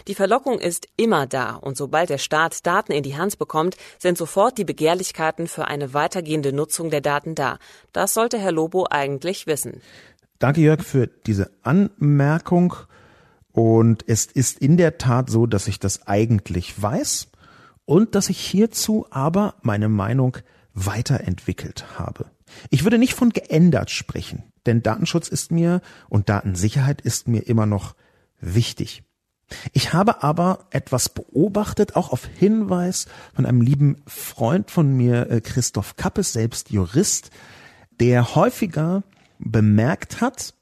Die Verlockung ist immer da, und sobald der Staat Daten in die Hand bekommt, sind sofort die Begehrlichkeiten für eine weitergehende Nutzung der Daten da. Das sollte Herr Lobo eigentlich wissen. Danke, Jörg, für diese Anmerkung. Und es ist in der Tat so, dass ich das eigentlich weiß und dass ich hierzu aber meine Meinung weiterentwickelt habe. Ich würde nicht von geändert sprechen, denn Datenschutz ist mir und Datensicherheit ist mir immer noch wichtig. Ich habe aber etwas beobachtet, auch auf Hinweis von einem lieben Freund von mir, äh, Christoph Kappes, selbst Jurist, der häufiger bemerkt hat,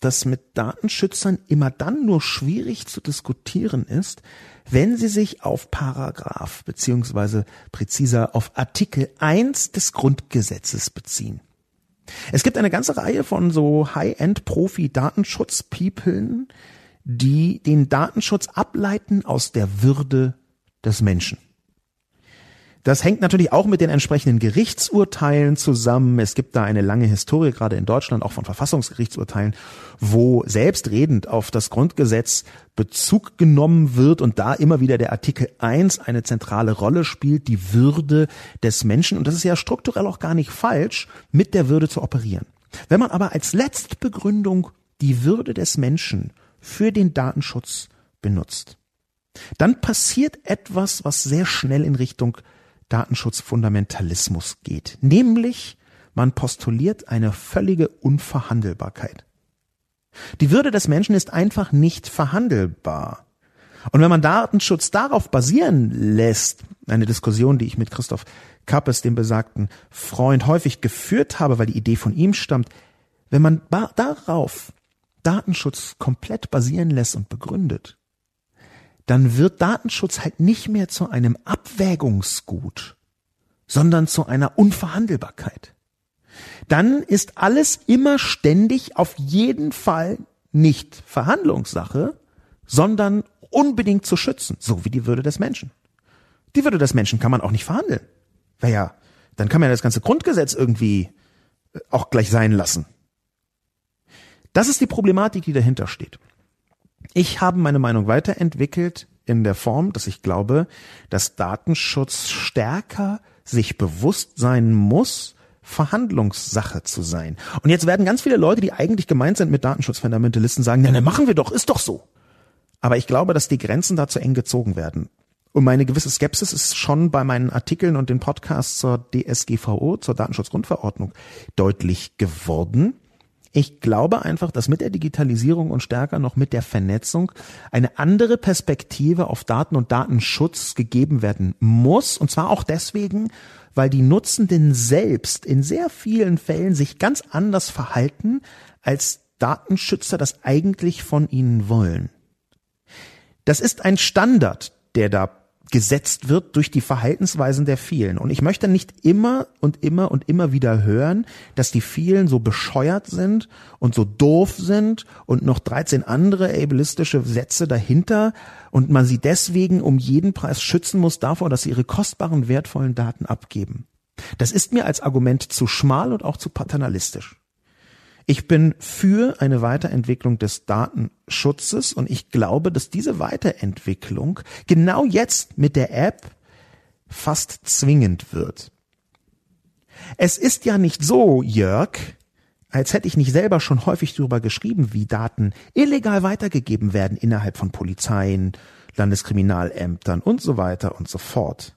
dass mit Datenschützern immer dann nur schwierig zu diskutieren ist, wenn sie sich auf Paragraph beziehungsweise präziser auf Artikel 1 des Grundgesetzes beziehen. Es gibt eine ganze Reihe von so High-End-Profi-Datenschutz-Peoplen, die den Datenschutz ableiten aus der Würde des Menschen. Das hängt natürlich auch mit den entsprechenden Gerichtsurteilen zusammen. Es gibt da eine lange Historie, gerade in Deutschland, auch von Verfassungsgerichtsurteilen, wo selbstredend auf das Grundgesetz Bezug genommen wird und da immer wieder der Artikel 1 eine zentrale Rolle spielt, die Würde des Menschen. Und das ist ja strukturell auch gar nicht falsch, mit der Würde zu operieren. Wenn man aber als Letztbegründung die Würde des Menschen für den Datenschutz benutzt, dann passiert etwas, was sehr schnell in Richtung Datenschutzfundamentalismus geht. Nämlich, man postuliert eine völlige Unverhandelbarkeit. Die Würde des Menschen ist einfach nicht verhandelbar. Und wenn man Datenschutz darauf basieren lässt, eine Diskussion, die ich mit Christoph Kappes, dem besagten Freund, häufig geführt habe, weil die Idee von ihm stammt, wenn man darauf Datenschutz komplett basieren lässt und begründet, dann wird Datenschutz halt nicht mehr zu einem Abwägungsgut, sondern zu einer Unverhandelbarkeit. Dann ist alles immer ständig auf jeden Fall nicht Verhandlungssache, sondern unbedingt zu schützen, so wie die Würde des Menschen. Die Würde des Menschen kann man auch nicht verhandeln. Weil ja, dann kann man ja das ganze Grundgesetz irgendwie äh, auch gleich sein lassen. Das ist die Problematik, die dahinter steht. Ich habe meine Meinung weiterentwickelt in der Form, dass ich glaube, dass Datenschutz stärker sich bewusst sein muss, Verhandlungssache zu sein. Und jetzt werden ganz viele Leute, die eigentlich gemeint sind mit Datenschutzfundamentalisten, sagen, ja, dann machen wir doch, ist doch so. Aber ich glaube, dass die Grenzen da zu eng gezogen werden. Und meine gewisse Skepsis ist schon bei meinen Artikeln und den Podcasts zur DSGVO, zur Datenschutzgrundverordnung, deutlich geworden. Ich glaube einfach, dass mit der Digitalisierung und stärker noch mit der Vernetzung eine andere Perspektive auf Daten und Datenschutz gegeben werden muss. Und zwar auch deswegen, weil die Nutzenden selbst in sehr vielen Fällen sich ganz anders verhalten, als Datenschützer das eigentlich von ihnen wollen. Das ist ein Standard, der da gesetzt wird durch die Verhaltensweisen der vielen. Und ich möchte nicht immer und immer und immer wieder hören, dass die vielen so bescheuert sind und so doof sind und noch 13 andere ableistische Sätze dahinter und man sie deswegen um jeden Preis schützen muss davor, dass sie ihre kostbaren, wertvollen Daten abgeben. Das ist mir als Argument zu schmal und auch zu paternalistisch. Ich bin für eine Weiterentwicklung des Datenschutzes und ich glaube, dass diese Weiterentwicklung genau jetzt mit der App fast zwingend wird. Es ist ja nicht so, Jörg, als hätte ich nicht selber schon häufig darüber geschrieben, wie Daten illegal weitergegeben werden innerhalb von Polizeien, Landeskriminalämtern und so weiter und so fort.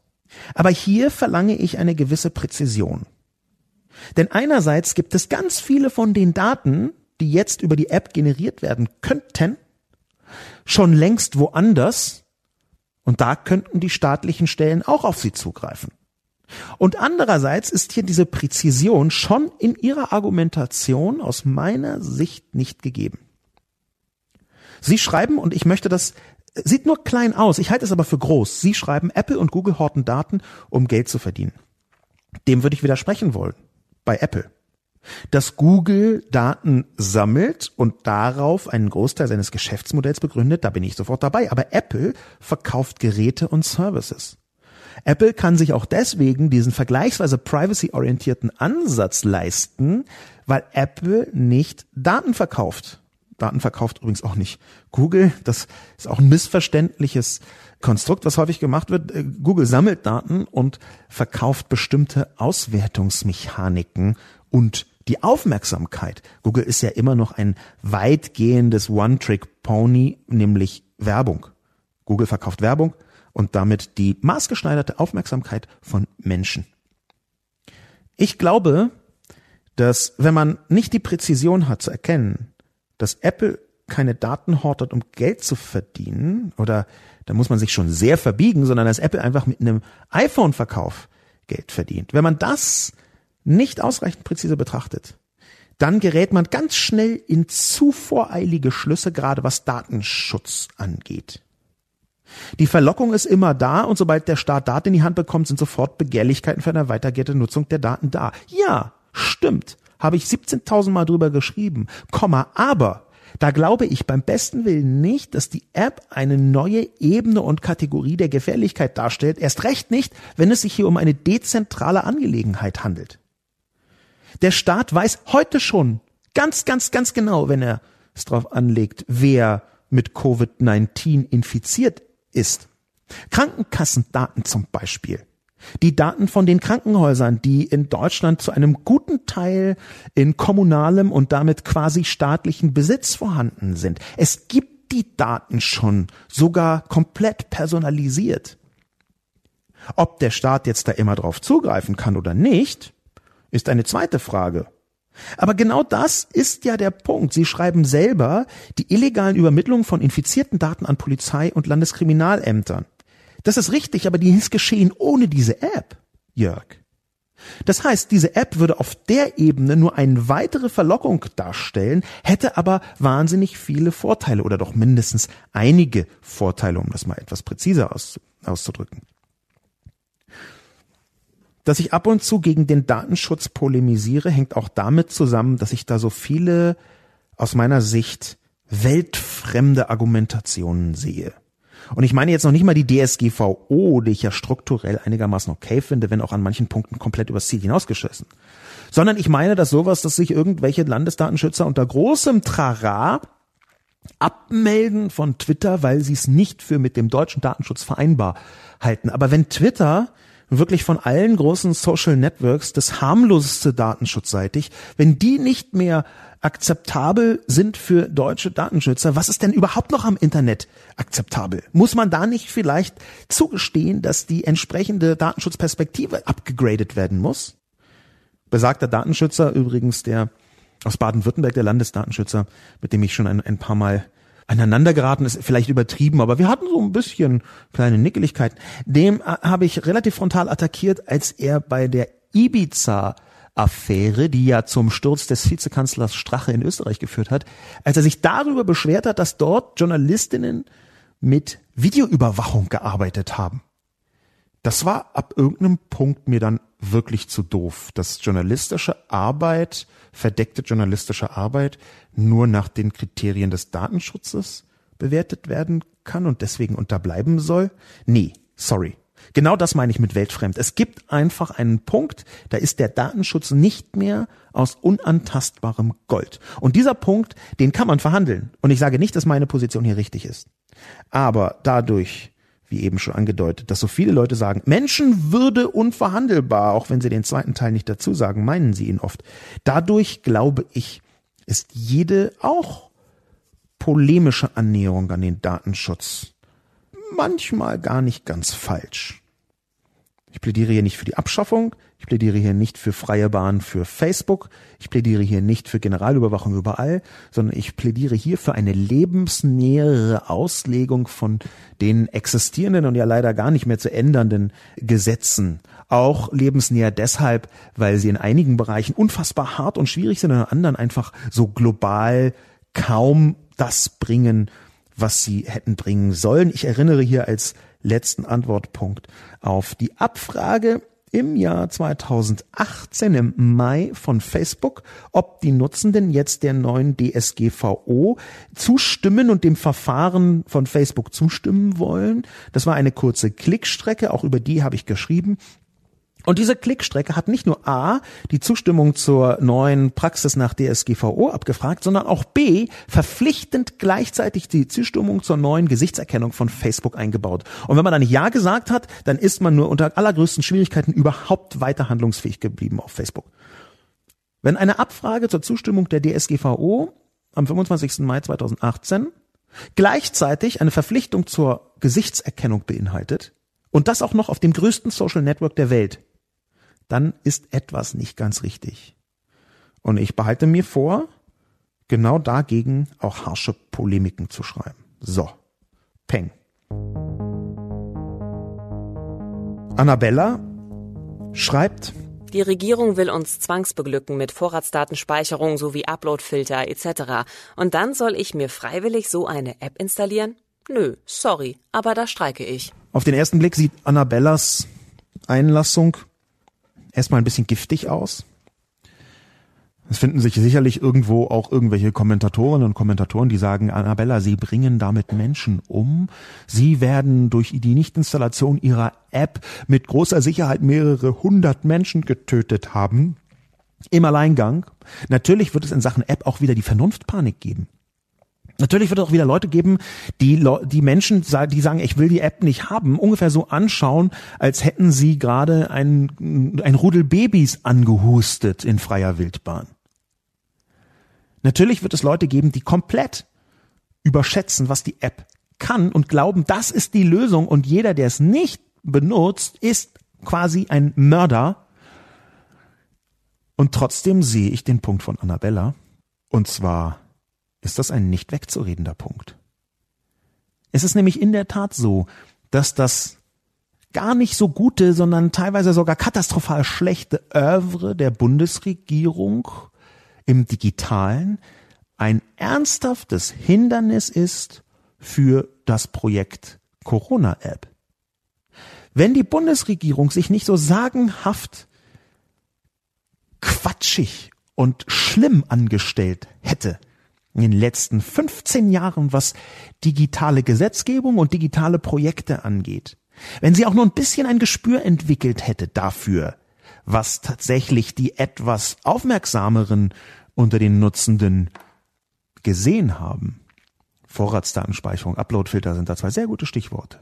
Aber hier verlange ich eine gewisse Präzision. Denn einerseits gibt es ganz viele von den Daten, die jetzt über die App generiert werden könnten, schon längst woanders und da könnten die staatlichen Stellen auch auf sie zugreifen. Und andererseits ist hier diese Präzision schon in ihrer Argumentation aus meiner Sicht nicht gegeben. Sie schreiben, und ich möchte das, sieht nur klein aus, ich halte es aber für groß. Sie schreiben, Apple und Google horten Daten, um Geld zu verdienen. Dem würde ich widersprechen wollen bei Apple. Dass Google Daten sammelt und darauf einen Großteil seines Geschäftsmodells begründet, da bin ich sofort dabei. Aber Apple verkauft Geräte und Services. Apple kann sich auch deswegen diesen vergleichsweise privacy-orientierten Ansatz leisten, weil Apple nicht Daten verkauft. Daten verkauft übrigens auch nicht Google. Das ist auch ein missverständliches Konstrukt, was häufig gemacht wird. Äh, Google sammelt Daten und verkauft bestimmte Auswertungsmechaniken und die Aufmerksamkeit. Google ist ja immer noch ein weitgehendes One-Trick-Pony, nämlich Werbung. Google verkauft Werbung und damit die maßgeschneiderte Aufmerksamkeit von Menschen. Ich glaube, dass wenn man nicht die Präzision hat zu erkennen, dass Apple keine Daten hortet, um Geld zu verdienen oder da muss man sich schon sehr verbiegen, sondern dass Apple einfach mit einem iPhone-Verkauf Geld verdient. Wenn man das nicht ausreichend präzise betrachtet, dann gerät man ganz schnell in zu voreilige Schlüsse, gerade was Datenschutz angeht. Die Verlockung ist immer da und sobald der Staat Daten in die Hand bekommt, sind sofort Begehrlichkeiten für eine weitergehende Nutzung der Daten da. Ja, stimmt. Habe ich 17.000 Mal drüber geschrieben. Komma, aber da glaube ich beim besten Willen nicht, dass die App eine neue Ebene und Kategorie der Gefährlichkeit darstellt, erst recht nicht, wenn es sich hier um eine dezentrale Angelegenheit handelt. Der Staat weiß heute schon ganz, ganz, ganz genau, wenn er es darauf anlegt, wer mit Covid-19 infiziert ist. Krankenkassendaten zum Beispiel die Daten von den Krankenhäusern, die in Deutschland zu einem guten Teil in kommunalem und damit quasi staatlichen Besitz vorhanden sind. Es gibt die Daten schon, sogar komplett personalisiert. Ob der Staat jetzt da immer drauf zugreifen kann oder nicht, ist eine zweite Frage. Aber genau das ist ja der Punkt. Sie schreiben selber die illegalen Übermittlungen von infizierten Daten an Polizei und Landeskriminalämtern. Das ist richtig, aber die ist geschehen ohne diese App, Jörg. Das heißt, diese App würde auf der Ebene nur eine weitere Verlockung darstellen, hätte aber wahnsinnig viele Vorteile oder doch mindestens einige Vorteile, um das mal etwas präziser auszudrücken. Dass ich ab und zu gegen den Datenschutz polemisiere, hängt auch damit zusammen, dass ich da so viele aus meiner Sicht weltfremde Argumentationen sehe. Und ich meine jetzt noch nicht mal die DSGVO, die ich ja strukturell einigermaßen okay finde, wenn auch an manchen Punkten komplett übers Ziel hinausgeschissen. Sondern ich meine, dass sowas, dass sich irgendwelche Landesdatenschützer unter großem Trara abmelden von Twitter, weil sie es nicht für mit dem deutschen Datenschutz vereinbar halten. Aber wenn Twitter wirklich von allen großen Social Networks das harmloseste datenschutzseitig, wenn die nicht mehr akzeptabel sind für deutsche Datenschützer, was ist denn überhaupt noch am Internet akzeptabel? Muss man da nicht vielleicht zugestehen, dass die entsprechende Datenschutzperspektive abgegradet werden muss? Besagter Datenschützer übrigens, der aus Baden-Württemberg, der Landesdatenschützer, mit dem ich schon ein, ein paar Mal aneinander geraten ist vielleicht übertrieben, aber wir hatten so ein bisschen kleine Nickeligkeiten. Dem äh, habe ich relativ frontal attackiert, als er bei der Ibiza Affäre, die ja zum Sturz des Vizekanzlers Strache in Österreich geführt hat, als er sich darüber beschwert hat, dass dort Journalistinnen mit Videoüberwachung gearbeitet haben. Das war ab irgendeinem Punkt mir dann wirklich zu doof, dass journalistische Arbeit, verdeckte journalistische Arbeit nur nach den Kriterien des Datenschutzes bewertet werden kann und deswegen unterbleiben soll. Nee, sorry. Genau das meine ich mit weltfremd. Es gibt einfach einen Punkt, da ist der Datenschutz nicht mehr aus unantastbarem Gold. Und dieser Punkt, den kann man verhandeln. Und ich sage nicht, dass meine Position hier richtig ist. Aber dadurch, wie eben schon angedeutet, dass so viele Leute sagen, Menschenwürde unverhandelbar, auch wenn sie den zweiten Teil nicht dazu sagen, meinen sie ihn oft. Dadurch glaube ich, ist jede auch polemische Annäherung an den Datenschutz manchmal gar nicht ganz falsch. Ich plädiere hier nicht für die Abschaffung, ich plädiere hier nicht für freie Bahn für Facebook, ich plädiere hier nicht für Generalüberwachung überall, sondern ich plädiere hier für eine lebensnähere Auslegung von den existierenden und ja leider gar nicht mehr zu ändernden Gesetzen. Auch lebensnäher deshalb, weil sie in einigen Bereichen unfassbar hart und schwierig sind und in anderen einfach so global kaum das bringen, was sie hätten bringen sollen. Ich erinnere hier als letzten Antwortpunkt auf die Abfrage im Jahr 2018 im Mai von Facebook, ob die Nutzenden jetzt der neuen DSGVO zustimmen und dem Verfahren von Facebook zustimmen wollen. Das war eine kurze Klickstrecke, auch über die habe ich geschrieben. Und diese Klickstrecke hat nicht nur A, die Zustimmung zur neuen Praxis nach DSGVO abgefragt, sondern auch B, verpflichtend gleichzeitig die Zustimmung zur neuen Gesichtserkennung von Facebook eingebaut. Und wenn man da nicht Ja gesagt hat, dann ist man nur unter allergrößten Schwierigkeiten überhaupt weiter handlungsfähig geblieben auf Facebook. Wenn eine Abfrage zur Zustimmung der DSGVO am 25. Mai 2018 gleichzeitig eine Verpflichtung zur Gesichtserkennung beinhaltet, und das auch noch auf dem größten Social Network der Welt, dann ist etwas nicht ganz richtig. Und ich behalte mir vor, genau dagegen auch harsche Polemiken zu schreiben. So, Peng. Annabella schreibt, die Regierung will uns zwangsbeglücken mit Vorratsdatenspeicherung sowie Uploadfilter etc. Und dann soll ich mir freiwillig so eine App installieren? Nö, sorry, aber da streike ich. Auf den ersten Blick sieht Annabellas Einlassung erstmal ein bisschen giftig aus. Es finden sich sicherlich irgendwo auch irgendwelche Kommentatorinnen und Kommentatoren, die sagen, Annabella, Sie bringen damit Menschen um. Sie werden durch die Nichtinstallation Ihrer App mit großer Sicherheit mehrere hundert Menschen getötet haben. Im Alleingang. Natürlich wird es in Sachen App auch wieder die Vernunftpanik geben. Natürlich wird es auch wieder Leute geben, die, die Menschen, die sagen, ich will die App nicht haben, ungefähr so anschauen, als hätten sie gerade ein, ein Rudel Babys angehustet in freier Wildbahn. Natürlich wird es Leute geben, die komplett überschätzen, was die App kann und glauben, das ist die Lösung und jeder, der es nicht benutzt, ist quasi ein Mörder. Und trotzdem sehe ich den Punkt von Annabella. Und zwar ist das ein nicht wegzuredender Punkt. Es ist nämlich in der Tat so, dass das gar nicht so gute, sondern teilweise sogar katastrophal schlechte Övre der Bundesregierung im digitalen ein ernsthaftes Hindernis ist für das Projekt Corona-App. Wenn die Bundesregierung sich nicht so sagenhaft quatschig und schlimm angestellt hätte, in den letzten 15 Jahren, was digitale Gesetzgebung und digitale Projekte angeht. Wenn sie auch nur ein bisschen ein Gespür entwickelt hätte dafür, was tatsächlich die etwas aufmerksameren unter den Nutzenden gesehen haben. Vorratsdatenspeicherung, Uploadfilter sind da zwei sehr gute Stichworte.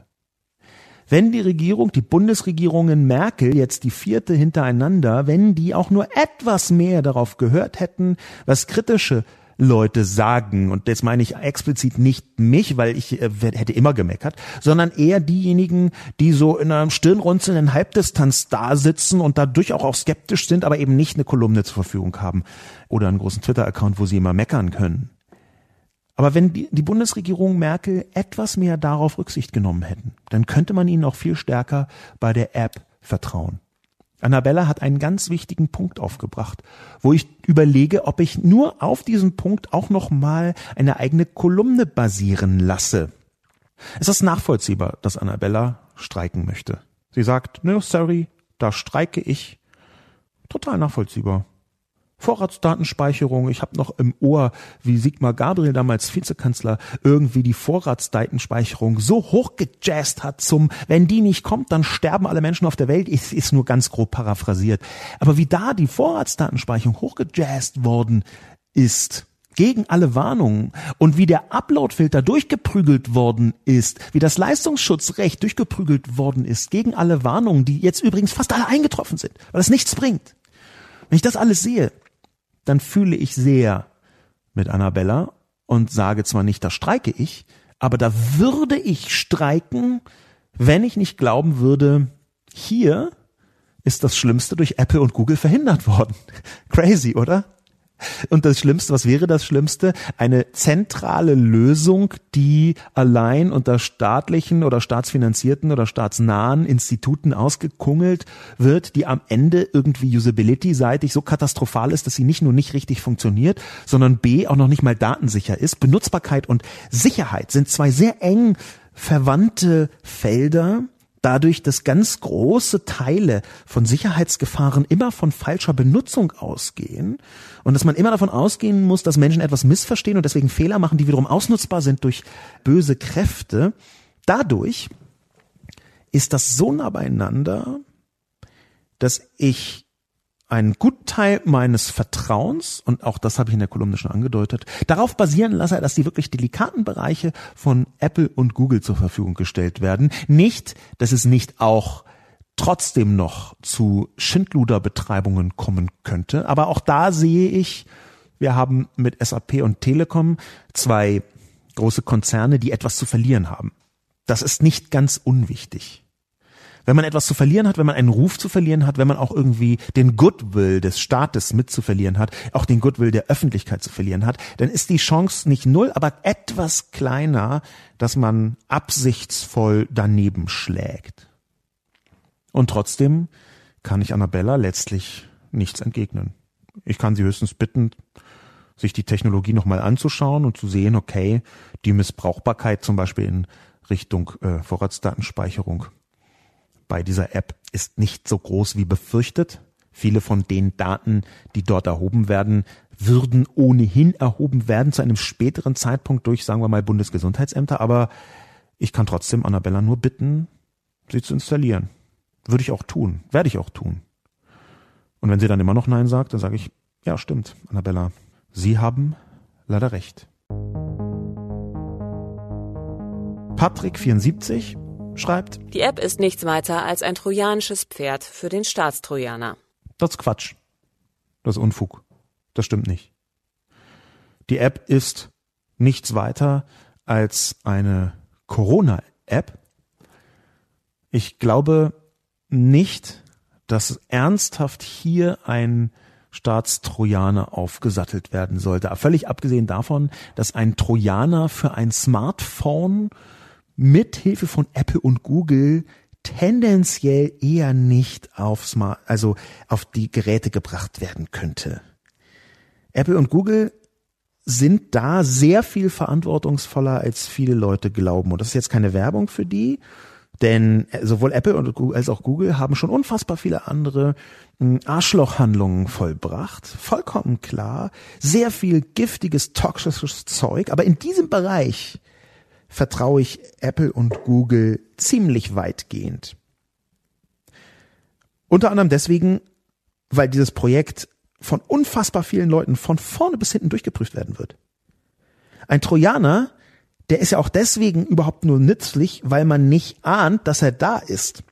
Wenn die Regierung, die Bundesregierungen Merkel, jetzt die vierte hintereinander, wenn die auch nur etwas mehr darauf gehört hätten, was kritische Leute sagen. Und das meine ich explizit nicht mich, weil ich äh, hätte immer gemeckert, sondern eher diejenigen, die so in einem stirnrunzelnden Halbdistanz da sitzen und dadurch auch, auch skeptisch sind, aber eben nicht eine Kolumne zur Verfügung haben oder einen großen Twitter-Account, wo sie immer meckern können. Aber wenn die, die Bundesregierung Merkel etwas mehr darauf Rücksicht genommen hätten, dann könnte man ihnen auch viel stärker bei der App vertrauen. Annabella hat einen ganz wichtigen Punkt aufgebracht, wo ich überlege, ob ich nur auf diesen Punkt auch noch mal eine eigene Kolumne basieren lasse. Es ist nachvollziehbar, dass Annabella streiken möchte. Sie sagt, no, sorry, da streike ich. Total nachvollziehbar. Vorratsdatenspeicherung. Ich habe noch im Ohr, wie Sigmar Gabriel damals Vizekanzler irgendwie die Vorratsdatenspeicherung so hochgejazzt hat zum, wenn die nicht kommt, dann sterben alle Menschen auf der Welt. Ist, ist nur ganz grob paraphrasiert. Aber wie da die Vorratsdatenspeicherung hochgejazzt worden ist, gegen alle Warnungen und wie der Uploadfilter durchgeprügelt worden ist, wie das Leistungsschutzrecht durchgeprügelt worden ist, gegen alle Warnungen, die jetzt übrigens fast alle eingetroffen sind, weil es nichts bringt. Wenn ich das alles sehe, dann fühle ich sehr mit Annabella und sage zwar nicht, da streike ich, aber da würde ich streiken, wenn ich nicht glauben würde, hier ist das Schlimmste durch Apple und Google verhindert worden. Crazy, oder? Und das Schlimmste, was wäre das Schlimmste? Eine zentrale Lösung, die allein unter staatlichen oder staatsfinanzierten oder staatsnahen Instituten ausgekungelt wird, die am Ende irgendwie usability-seitig so katastrophal ist, dass sie nicht nur nicht richtig funktioniert, sondern B auch noch nicht mal datensicher ist. Benutzbarkeit und Sicherheit sind zwei sehr eng verwandte Felder, dadurch, dass ganz große Teile von Sicherheitsgefahren immer von falscher Benutzung ausgehen und dass man immer davon ausgehen muss, dass Menschen etwas missverstehen und deswegen Fehler machen, die wiederum ausnutzbar sind durch böse Kräfte. Dadurch ist das so nah beieinander, dass ich einen guten Teil meines Vertrauens, und auch das habe ich in der Kolumne schon angedeutet, darauf basieren lasse, dass die wirklich delikaten Bereiche von Apple und Google zur Verfügung gestellt werden. Nicht, dass es nicht auch trotzdem noch zu Schindluderbetreibungen kommen könnte. Aber auch da sehe ich, wir haben mit SAP und Telekom zwei große Konzerne, die etwas zu verlieren haben. Das ist nicht ganz unwichtig wenn man etwas zu verlieren hat, wenn man einen Ruf zu verlieren hat, wenn man auch irgendwie den Goodwill des Staates mit zu verlieren hat, auch den Goodwill der Öffentlichkeit zu verlieren hat, dann ist die Chance nicht null, aber etwas kleiner, dass man absichtsvoll daneben schlägt. Und trotzdem kann ich Annabella letztlich nichts entgegnen. Ich kann sie höchstens bitten, sich die Technologie nochmal anzuschauen und zu sehen, okay, die Missbrauchbarkeit zum Beispiel in Richtung äh, Vorratsdatenspeicherung bei dieser App ist nicht so groß wie befürchtet. Viele von den Daten, die dort erhoben werden, würden ohnehin erhoben werden zu einem späteren Zeitpunkt durch, sagen wir mal, Bundesgesundheitsämter. Aber ich kann trotzdem Annabella nur bitten, sie zu installieren. Würde ich auch tun. Werde ich auch tun. Und wenn sie dann immer noch Nein sagt, dann sage ich, ja, stimmt, Annabella. Sie haben leider recht. Patrick74 schreibt. Die App ist nichts weiter als ein trojanisches Pferd für den Staatstrojaner. Das ist Quatsch. Das ist Unfug. Das stimmt nicht. Die App ist nichts weiter als eine Corona-App. Ich glaube nicht, dass ernsthaft hier ein Staatstrojaner aufgesattelt werden sollte. Völlig abgesehen davon, dass ein Trojaner für ein Smartphone mit Hilfe von Apple und Google tendenziell eher nicht auf Smart, also auf die Geräte gebracht werden könnte. Apple und Google sind da sehr viel verantwortungsvoller, als viele Leute glauben. Und das ist jetzt keine Werbung für die, denn sowohl Apple als auch Google haben schon unfassbar viele andere hm, Arschlochhandlungen vollbracht. Vollkommen klar. Sehr viel giftiges, toxisches Zeug. Aber in diesem Bereich vertraue ich Apple und Google ziemlich weitgehend. Unter anderem deswegen, weil dieses Projekt von unfassbar vielen Leuten von vorne bis hinten durchgeprüft werden wird. Ein Trojaner, der ist ja auch deswegen überhaupt nur nützlich, weil man nicht ahnt, dass er da ist.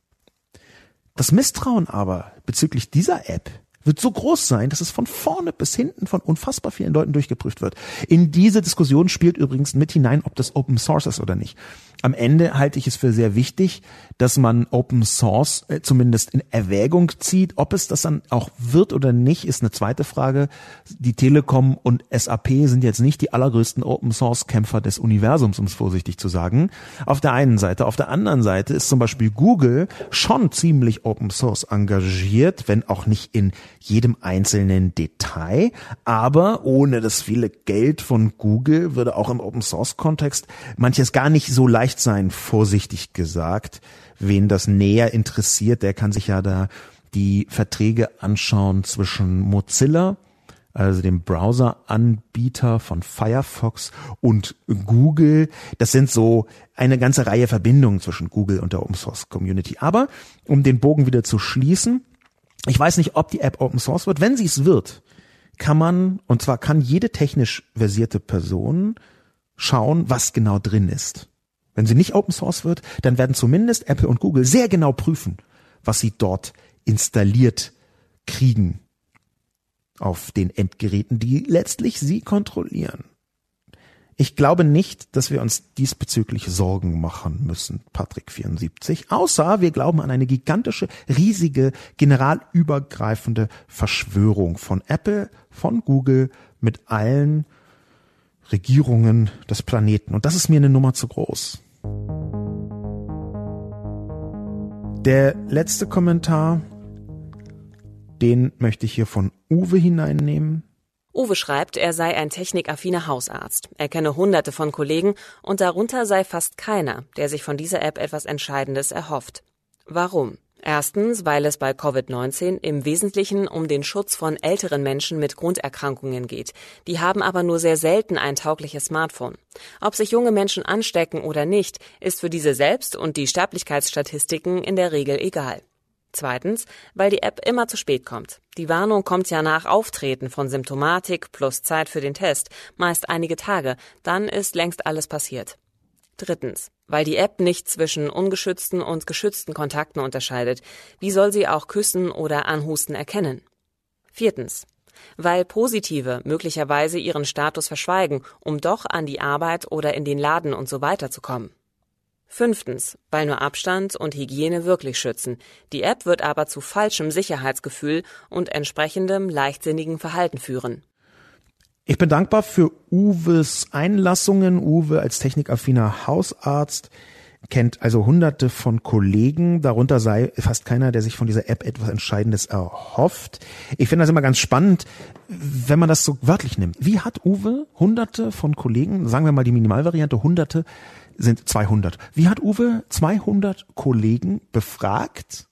Das Misstrauen aber bezüglich dieser App wird so groß sein, dass es von vorne bis hinten von unfassbar vielen Leuten durchgeprüft wird. In diese Diskussion spielt übrigens mit hinein, ob das Open Source ist oder nicht. Am Ende halte ich es für sehr wichtig, dass man Open Source äh, zumindest in Erwägung zieht. Ob es das dann auch wird oder nicht, ist eine zweite Frage. Die Telekom und SAP sind jetzt nicht die allergrößten Open Source Kämpfer des Universums, um es vorsichtig zu sagen. Auf der einen Seite. Auf der anderen Seite ist zum Beispiel Google schon ziemlich Open Source engagiert, wenn auch nicht in jedem einzelnen Detail, aber ohne das viele Geld von Google würde auch im Open Source Kontext manches gar nicht so leicht sein, vorsichtig gesagt. Wen das näher interessiert, der kann sich ja da die Verträge anschauen zwischen Mozilla also dem Browser-Anbieter von Firefox und Google. Das sind so eine ganze Reihe Verbindungen zwischen Google und der Open Source Community. Aber um den Bogen wieder zu schließen, ich weiß nicht, ob die App Open Source wird. Wenn sie es wird, kann man, und zwar kann jede technisch versierte Person schauen, was genau drin ist. Wenn sie nicht Open Source wird, dann werden zumindest Apple und Google sehr genau prüfen, was sie dort installiert kriegen auf den Endgeräten, die letztlich sie kontrollieren. Ich glaube nicht, dass wir uns diesbezüglich Sorgen machen müssen, Patrick 74, außer wir glauben an eine gigantische, riesige, generalübergreifende Verschwörung von Apple, von Google, mit allen Regierungen des Planeten. Und das ist mir eine Nummer zu groß. Der letzte Kommentar den möchte ich hier von Uwe hineinnehmen. Uwe schreibt, er sei ein technikaffiner Hausarzt. Er kenne hunderte von Kollegen und darunter sei fast keiner, der sich von dieser App etwas Entscheidendes erhofft. Warum? Erstens, weil es bei Covid-19 im Wesentlichen um den Schutz von älteren Menschen mit Grunderkrankungen geht. Die haben aber nur sehr selten ein taugliches Smartphone. Ob sich junge Menschen anstecken oder nicht, ist für diese selbst und die Sterblichkeitsstatistiken in der Regel egal. Zweitens, weil die App immer zu spät kommt. Die Warnung kommt ja nach Auftreten von Symptomatik plus Zeit für den Test, meist einige Tage, dann ist längst alles passiert. Drittens, weil die App nicht zwischen ungeschützten und geschützten Kontakten unterscheidet. Wie soll sie auch Küssen oder Anhusten erkennen? Viertens, weil Positive möglicherweise ihren Status verschweigen, um doch an die Arbeit oder in den Laden und so weiter zu kommen. Fünftens, weil nur Abstand und Hygiene wirklich schützen. Die App wird aber zu falschem Sicherheitsgefühl und entsprechendem leichtsinnigen Verhalten führen. Ich bin dankbar für Uwes Einlassungen. Uwe als technikaffiner Hausarzt kennt also hunderte von Kollegen, darunter sei fast keiner, der sich von dieser App etwas Entscheidendes erhofft. Ich finde das immer ganz spannend, wenn man das so wörtlich nimmt. Wie hat Uwe hunderte von Kollegen, sagen wir mal die Minimalvariante, hunderte sind 200. Wie hat Uwe 200 Kollegen befragt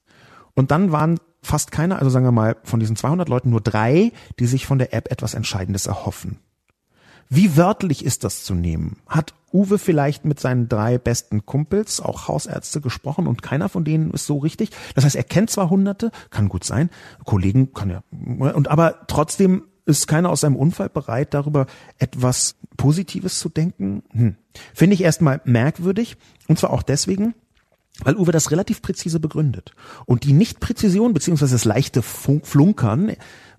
und dann waren fast keiner, also sagen wir mal von diesen 200 Leuten nur drei, die sich von der App etwas Entscheidendes erhoffen. Wie wörtlich ist das zu nehmen? Hat Uwe vielleicht mit seinen drei besten Kumpels, auch Hausärzte, gesprochen und keiner von denen ist so richtig? Das heißt, er kennt zwar Hunderte, kann gut sein, Kollegen kann ja, und aber trotzdem ist keiner aus seinem Unfall bereit, darüber etwas Positives zu denken? Hm. Finde ich erstmal merkwürdig. Und zwar auch deswegen, weil Uwe das relativ präzise begründet. Und die Nichtpräzision beziehungsweise das leichte Flunkern,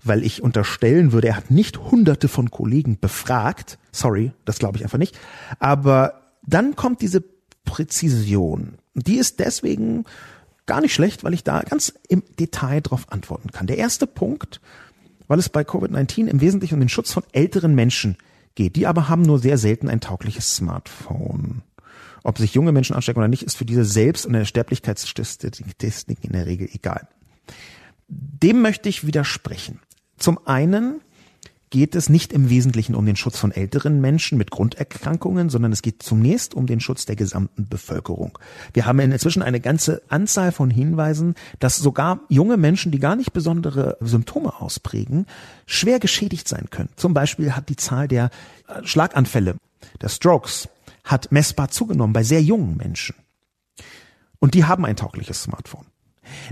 weil ich unterstellen würde, er hat nicht hunderte von Kollegen befragt. Sorry, das glaube ich einfach nicht. Aber dann kommt diese Präzision. Die ist deswegen gar nicht schlecht, weil ich da ganz im Detail drauf antworten kann. Der erste Punkt, weil es bei Covid-19 im Wesentlichen um den Schutz von älteren Menschen geht. Die aber haben nur sehr selten ein taugliches Smartphone. Ob sich junge Menschen anstecken oder nicht, ist für diese Selbst- und Sterblichkeitsstatistik in der Regel egal. Dem möchte ich widersprechen. Zum einen geht es nicht im Wesentlichen um den Schutz von älteren Menschen mit Grunderkrankungen, sondern es geht zunächst um den Schutz der gesamten Bevölkerung. Wir haben inzwischen eine ganze Anzahl von Hinweisen, dass sogar junge Menschen, die gar nicht besondere Symptome ausprägen, schwer geschädigt sein können. Zum Beispiel hat die Zahl der äh, Schlaganfälle, der Strokes, hat messbar zugenommen bei sehr jungen Menschen. Und die haben ein taugliches Smartphone.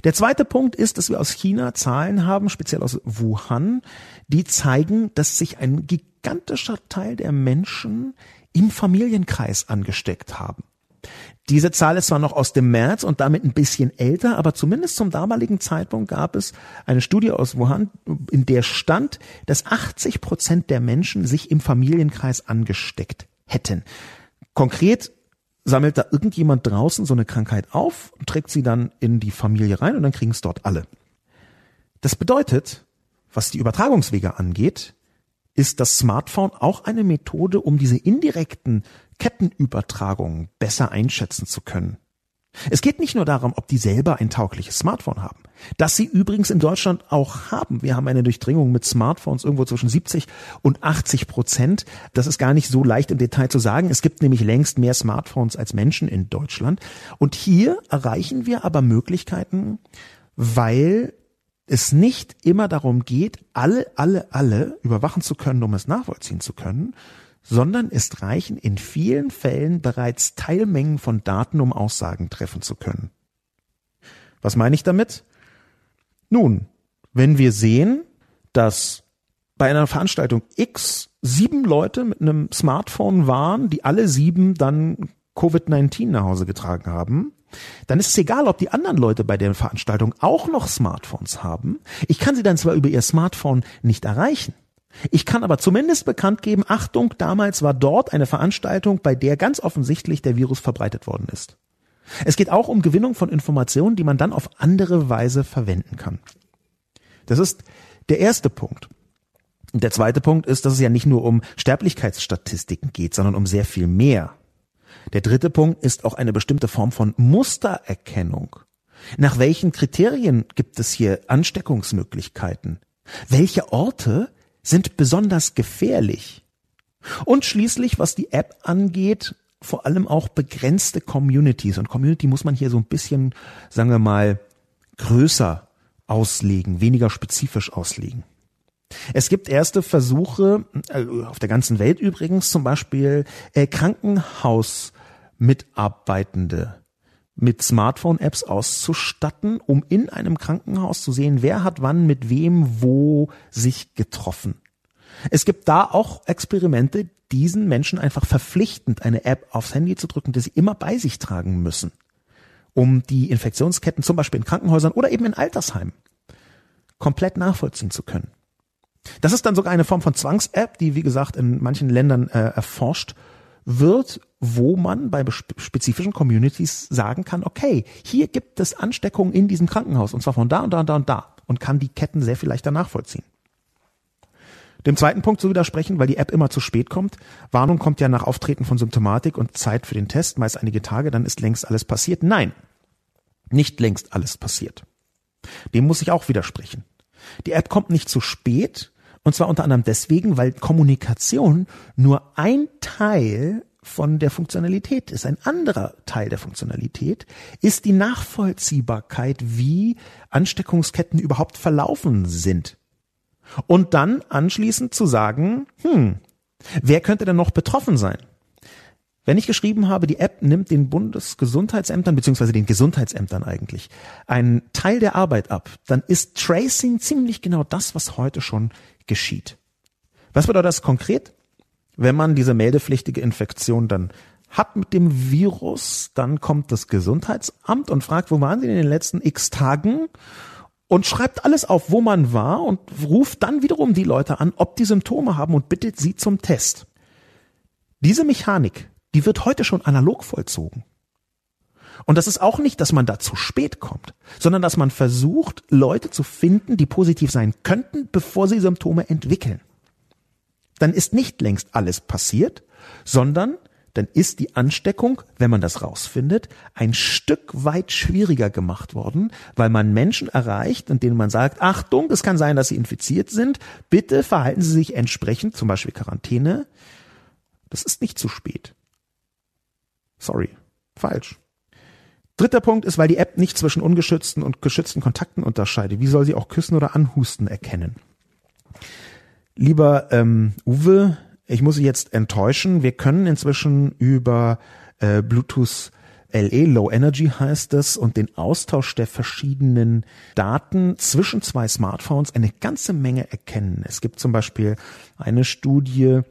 Der zweite Punkt ist, dass wir aus China Zahlen haben, speziell aus Wuhan, die zeigen, dass sich ein gigantischer Teil der Menschen im Familienkreis angesteckt haben. Diese Zahl ist zwar noch aus dem März und damit ein bisschen älter, aber zumindest zum damaligen Zeitpunkt gab es eine Studie aus Wuhan, in der stand, dass 80 Prozent der Menschen sich im Familienkreis angesteckt hätten. Konkret sammelt da irgendjemand draußen so eine Krankheit auf und trägt sie dann in die Familie rein und dann kriegen es dort alle. Das bedeutet, was die Übertragungswege angeht, ist das Smartphone auch eine Methode, um diese indirekten Kettenübertragungen besser einschätzen zu können. Es geht nicht nur darum, ob die selber ein taugliches Smartphone haben. Das sie übrigens in Deutschland auch haben. Wir haben eine Durchdringung mit Smartphones irgendwo zwischen 70 und 80 Prozent. Das ist gar nicht so leicht im Detail zu sagen. Es gibt nämlich längst mehr Smartphones als Menschen in Deutschland. Und hier erreichen wir aber Möglichkeiten, weil es nicht immer darum geht, alle, alle, alle überwachen zu können, um es nachvollziehen zu können, sondern es reichen in vielen Fällen bereits Teilmengen von Daten, um Aussagen treffen zu können. Was meine ich damit? Nun, wenn wir sehen, dass bei einer Veranstaltung X sieben Leute mit einem Smartphone waren, die alle sieben dann Covid-19 nach Hause getragen haben, dann ist es egal, ob die anderen Leute bei der Veranstaltung auch noch Smartphones haben. Ich kann sie dann zwar über ihr Smartphone nicht erreichen. Ich kann aber zumindest bekannt geben, Achtung, damals war dort eine Veranstaltung, bei der ganz offensichtlich der Virus verbreitet worden ist. Es geht auch um Gewinnung von Informationen, die man dann auf andere Weise verwenden kann. Das ist der erste Punkt. Der zweite Punkt ist, dass es ja nicht nur um Sterblichkeitsstatistiken geht, sondern um sehr viel mehr. Der dritte Punkt ist auch eine bestimmte Form von Mustererkennung. Nach welchen Kriterien gibt es hier Ansteckungsmöglichkeiten? Welche Orte sind besonders gefährlich? Und schließlich, was die App angeht, vor allem auch begrenzte Communities. Und Community muss man hier so ein bisschen, sagen wir mal, größer auslegen, weniger spezifisch auslegen. Es gibt erste Versuche, äh, auf der ganzen Welt übrigens, zum Beispiel äh, Krankenhausmitarbeitende mit Smartphone-Apps auszustatten, um in einem Krankenhaus zu sehen, wer hat wann mit wem wo sich getroffen. Es gibt da auch Experimente, diesen Menschen einfach verpflichtend eine App aufs Handy zu drücken, die sie immer bei sich tragen müssen, um die Infektionsketten zum Beispiel in Krankenhäusern oder eben in Altersheimen komplett nachvollziehen zu können. Das ist dann sogar eine Form von Zwangs-App, die wie gesagt in manchen Ländern äh, erforscht wird, wo man bei spezifischen Communities sagen kann, okay, hier gibt es Ansteckungen in diesem Krankenhaus und zwar von da und da und da und da und kann die Ketten sehr viel leichter nachvollziehen. Dem zweiten Punkt zu widersprechen, weil die App immer zu spät kommt. Warnung kommt ja nach Auftreten von Symptomatik und Zeit für den Test, meist einige Tage, dann ist längst alles passiert. Nein, nicht längst alles passiert. Dem muss ich auch widersprechen. Die App kommt nicht zu spät, und zwar unter anderem deswegen, weil Kommunikation nur ein Teil von der Funktionalität ist. Ein anderer Teil der Funktionalität ist die Nachvollziehbarkeit, wie Ansteckungsketten überhaupt verlaufen sind. Und dann anschließend zu sagen, hm, wer könnte denn noch betroffen sein? Wenn ich geschrieben habe, die App nimmt den Bundesgesundheitsämtern beziehungsweise den Gesundheitsämtern eigentlich einen Teil der Arbeit ab, dann ist Tracing ziemlich genau das, was heute schon geschieht. Was bedeutet das konkret? Wenn man diese meldepflichtige Infektion dann hat mit dem Virus, dann kommt das Gesundheitsamt und fragt, wo waren Sie in den letzten x Tagen? Und schreibt alles auf, wo man war und ruft dann wiederum die Leute an, ob die Symptome haben und bittet sie zum Test. Diese Mechanik, die wird heute schon analog vollzogen. Und das ist auch nicht, dass man da zu spät kommt, sondern dass man versucht, Leute zu finden, die positiv sein könnten, bevor sie Symptome entwickeln. Dann ist nicht längst alles passiert, sondern dann ist die Ansteckung, wenn man das rausfindet, ein Stück weit schwieriger gemacht worden, weil man Menschen erreicht, in denen man sagt, Achtung, es kann sein, dass sie infiziert sind, bitte verhalten Sie sich entsprechend, zum Beispiel Quarantäne. Das ist nicht zu spät. Sorry, falsch. Dritter Punkt ist, weil die App nicht zwischen ungeschützten und geschützten Kontakten unterscheidet. Wie soll sie auch Küssen oder Anhusten erkennen? Lieber ähm, Uwe, ich muss Sie jetzt enttäuschen. Wir können inzwischen über äh, Bluetooth LE, Low Energy heißt es, und den Austausch der verschiedenen Daten zwischen zwei Smartphones eine ganze Menge erkennen. Es gibt zum Beispiel eine Studie,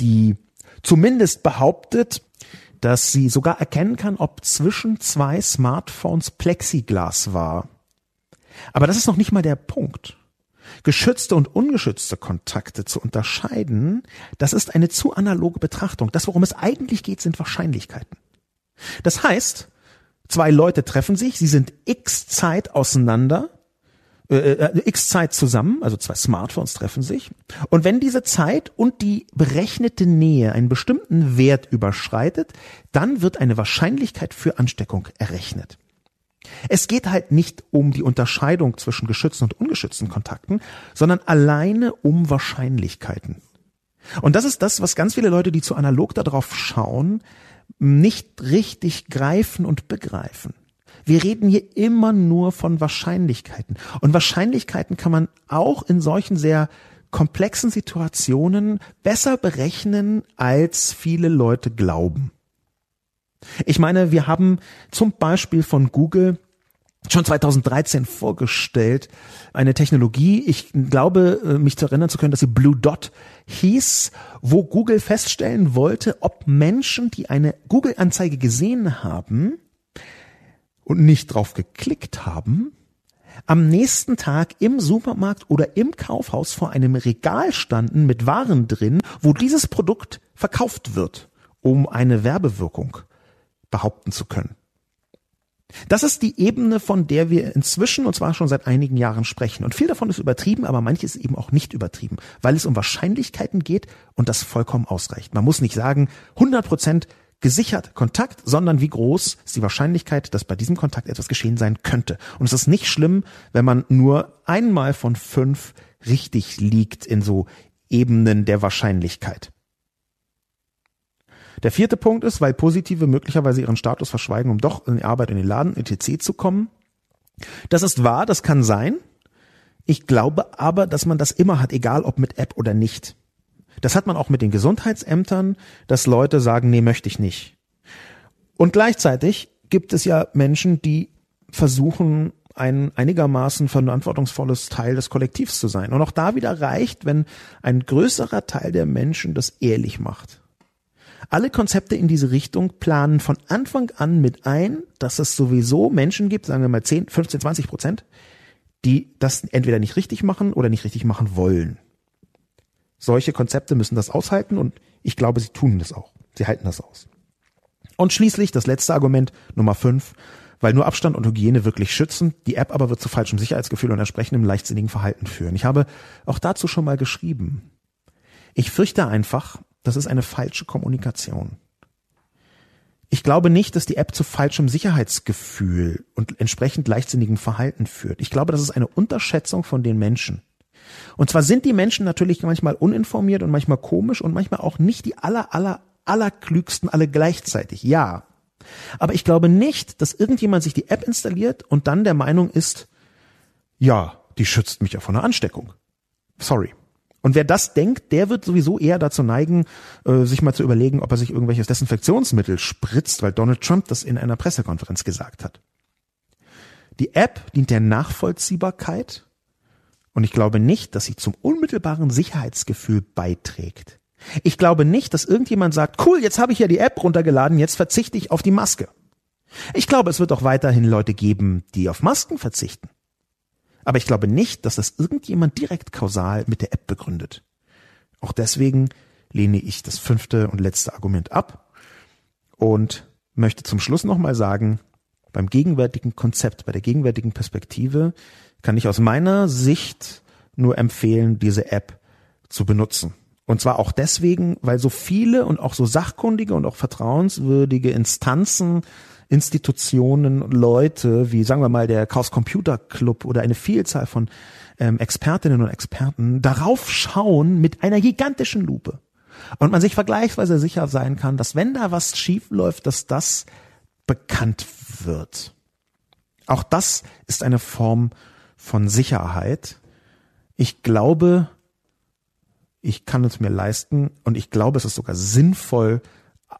die zumindest behauptet, dass sie sogar erkennen kann, ob zwischen zwei Smartphones Plexiglas war. Aber das ist noch nicht mal der Punkt. Geschützte und ungeschützte Kontakte zu unterscheiden, das ist eine zu analoge Betrachtung. Das, worum es eigentlich geht, sind Wahrscheinlichkeiten. Das heißt, zwei Leute treffen sich, sie sind x Zeit auseinander. äh, äh, x Zeit zusammen, also zwei Smartphones treffen sich. Und wenn diese Zeit und die berechnete Nähe einen bestimmten Wert überschreitet, dann wird eine Wahrscheinlichkeit für Ansteckung errechnet. Es geht halt nicht um die Unterscheidung zwischen geschützten und ungeschützten Kontakten, sondern alleine um Wahrscheinlichkeiten. Und das ist das, was ganz viele Leute, die zu analog darauf schauen, nicht richtig greifen und begreifen. Wir reden hier immer nur von Wahrscheinlichkeiten. Und Wahrscheinlichkeiten kann man auch in solchen sehr komplexen Situationen besser berechnen, als viele Leute glauben. Ich meine, wir haben zum Beispiel von Google schon 2013 vorgestellt, eine Technologie, ich glaube, äh, mich zu erinnern zu können, dass sie Blue Dot hieß, wo Google feststellen wollte, ob Menschen, die eine Google-Anzeige gesehen haben, und nicht drauf geklickt haben, am nächsten Tag im Supermarkt oder im Kaufhaus vor einem Regal standen mit Waren drin, wo dieses Produkt verkauft wird, um eine Werbewirkung behaupten zu können. Das ist die Ebene, von der wir inzwischen und zwar schon seit einigen Jahren sprechen. Und viel davon ist übertrieben, aber manches eben auch nicht übertrieben, weil es um Wahrscheinlichkeiten geht und das vollkommen ausreicht. Man muss nicht sagen, 100 Prozent gesichert Kontakt, sondern wie groß ist die Wahrscheinlichkeit, dass bei diesem Kontakt etwas geschehen sein könnte. Und es ist nicht schlimm, wenn man nur einmal von fünf richtig liegt in so Ebenen der Wahrscheinlichkeit. Der vierte Punkt ist, weil Positive möglicherweise ihren Status verschweigen, um doch in die Arbeit in den Laden etc. zu kommen. Das ist wahr, das kann sein. Ich glaube aber, dass man das immer hat, egal ob mit App oder nicht. Das hat man auch mit den Gesundheitsämtern, dass Leute sagen, nee, möchte ich nicht. Und gleichzeitig gibt es ja Menschen, die versuchen, ein einigermaßen verantwortungsvolles Teil des Kollektivs zu sein. Und auch da wieder reicht, wenn ein größerer Teil der Menschen das ehrlich macht. Alle Konzepte in diese Richtung planen von Anfang an mit ein, dass es sowieso Menschen gibt, sagen wir mal 10, 15, 20 Prozent, die das entweder nicht richtig machen oder nicht richtig machen wollen. Solche Konzepte müssen das aushalten und ich glaube, sie tun das auch. Sie halten das aus. Und schließlich das letzte Argument, Nummer fünf, weil nur Abstand und Hygiene wirklich schützen, die App aber wird zu falschem Sicherheitsgefühl und entsprechendem leichtsinnigen Verhalten führen. Ich habe auch dazu schon mal geschrieben. Ich fürchte einfach, das ist eine falsche Kommunikation. Ich glaube nicht, dass die App zu falschem Sicherheitsgefühl und entsprechend leichtsinnigem Verhalten führt. Ich glaube, das ist eine Unterschätzung von den Menschen. Und zwar sind die Menschen natürlich manchmal uninformiert und manchmal komisch und manchmal auch nicht die aller, aller, allerklügsten alle gleichzeitig. Ja. Aber ich glaube nicht, dass irgendjemand sich die App installiert und dann der Meinung ist, ja, die schützt mich ja vor einer Ansteckung. Sorry. Und wer das denkt, der wird sowieso eher dazu neigen, äh, sich mal zu überlegen, ob er sich irgendwelches Desinfektionsmittel spritzt, weil Donald Trump das in einer Pressekonferenz gesagt hat. Die App dient der Nachvollziehbarkeit und ich glaube nicht, dass sie zum unmittelbaren Sicherheitsgefühl beiträgt. Ich glaube nicht, dass irgendjemand sagt, cool, jetzt habe ich ja die App runtergeladen, jetzt verzichte ich auf die Maske. Ich glaube, es wird auch weiterhin Leute geben, die auf Masken verzichten. Aber ich glaube nicht, dass das irgendjemand direkt kausal mit der App begründet. Auch deswegen lehne ich das fünfte und letzte Argument ab und möchte zum Schluss nochmal sagen, beim gegenwärtigen Konzept, bei der gegenwärtigen Perspektive kann ich aus meiner Sicht nur empfehlen, diese App zu benutzen. Und zwar auch deswegen, weil so viele und auch so sachkundige und auch vertrauenswürdige Instanzen, Institutionen, Leute, wie sagen wir mal der Chaos Computer Club oder eine Vielzahl von ähm, Expertinnen und Experten darauf schauen mit einer gigantischen Lupe. Und man sich vergleichsweise sicher sein kann, dass wenn da was schief läuft, dass das bekannt wird. Auch das ist eine Form von Sicherheit. Ich glaube, ich kann es mir leisten und ich glaube, es ist sogar sinnvoll,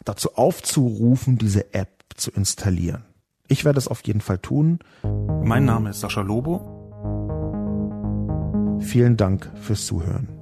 dazu aufzurufen, diese App zu installieren. Ich werde es auf jeden Fall tun. Mein Name ist Sascha Lobo. Vielen Dank fürs Zuhören.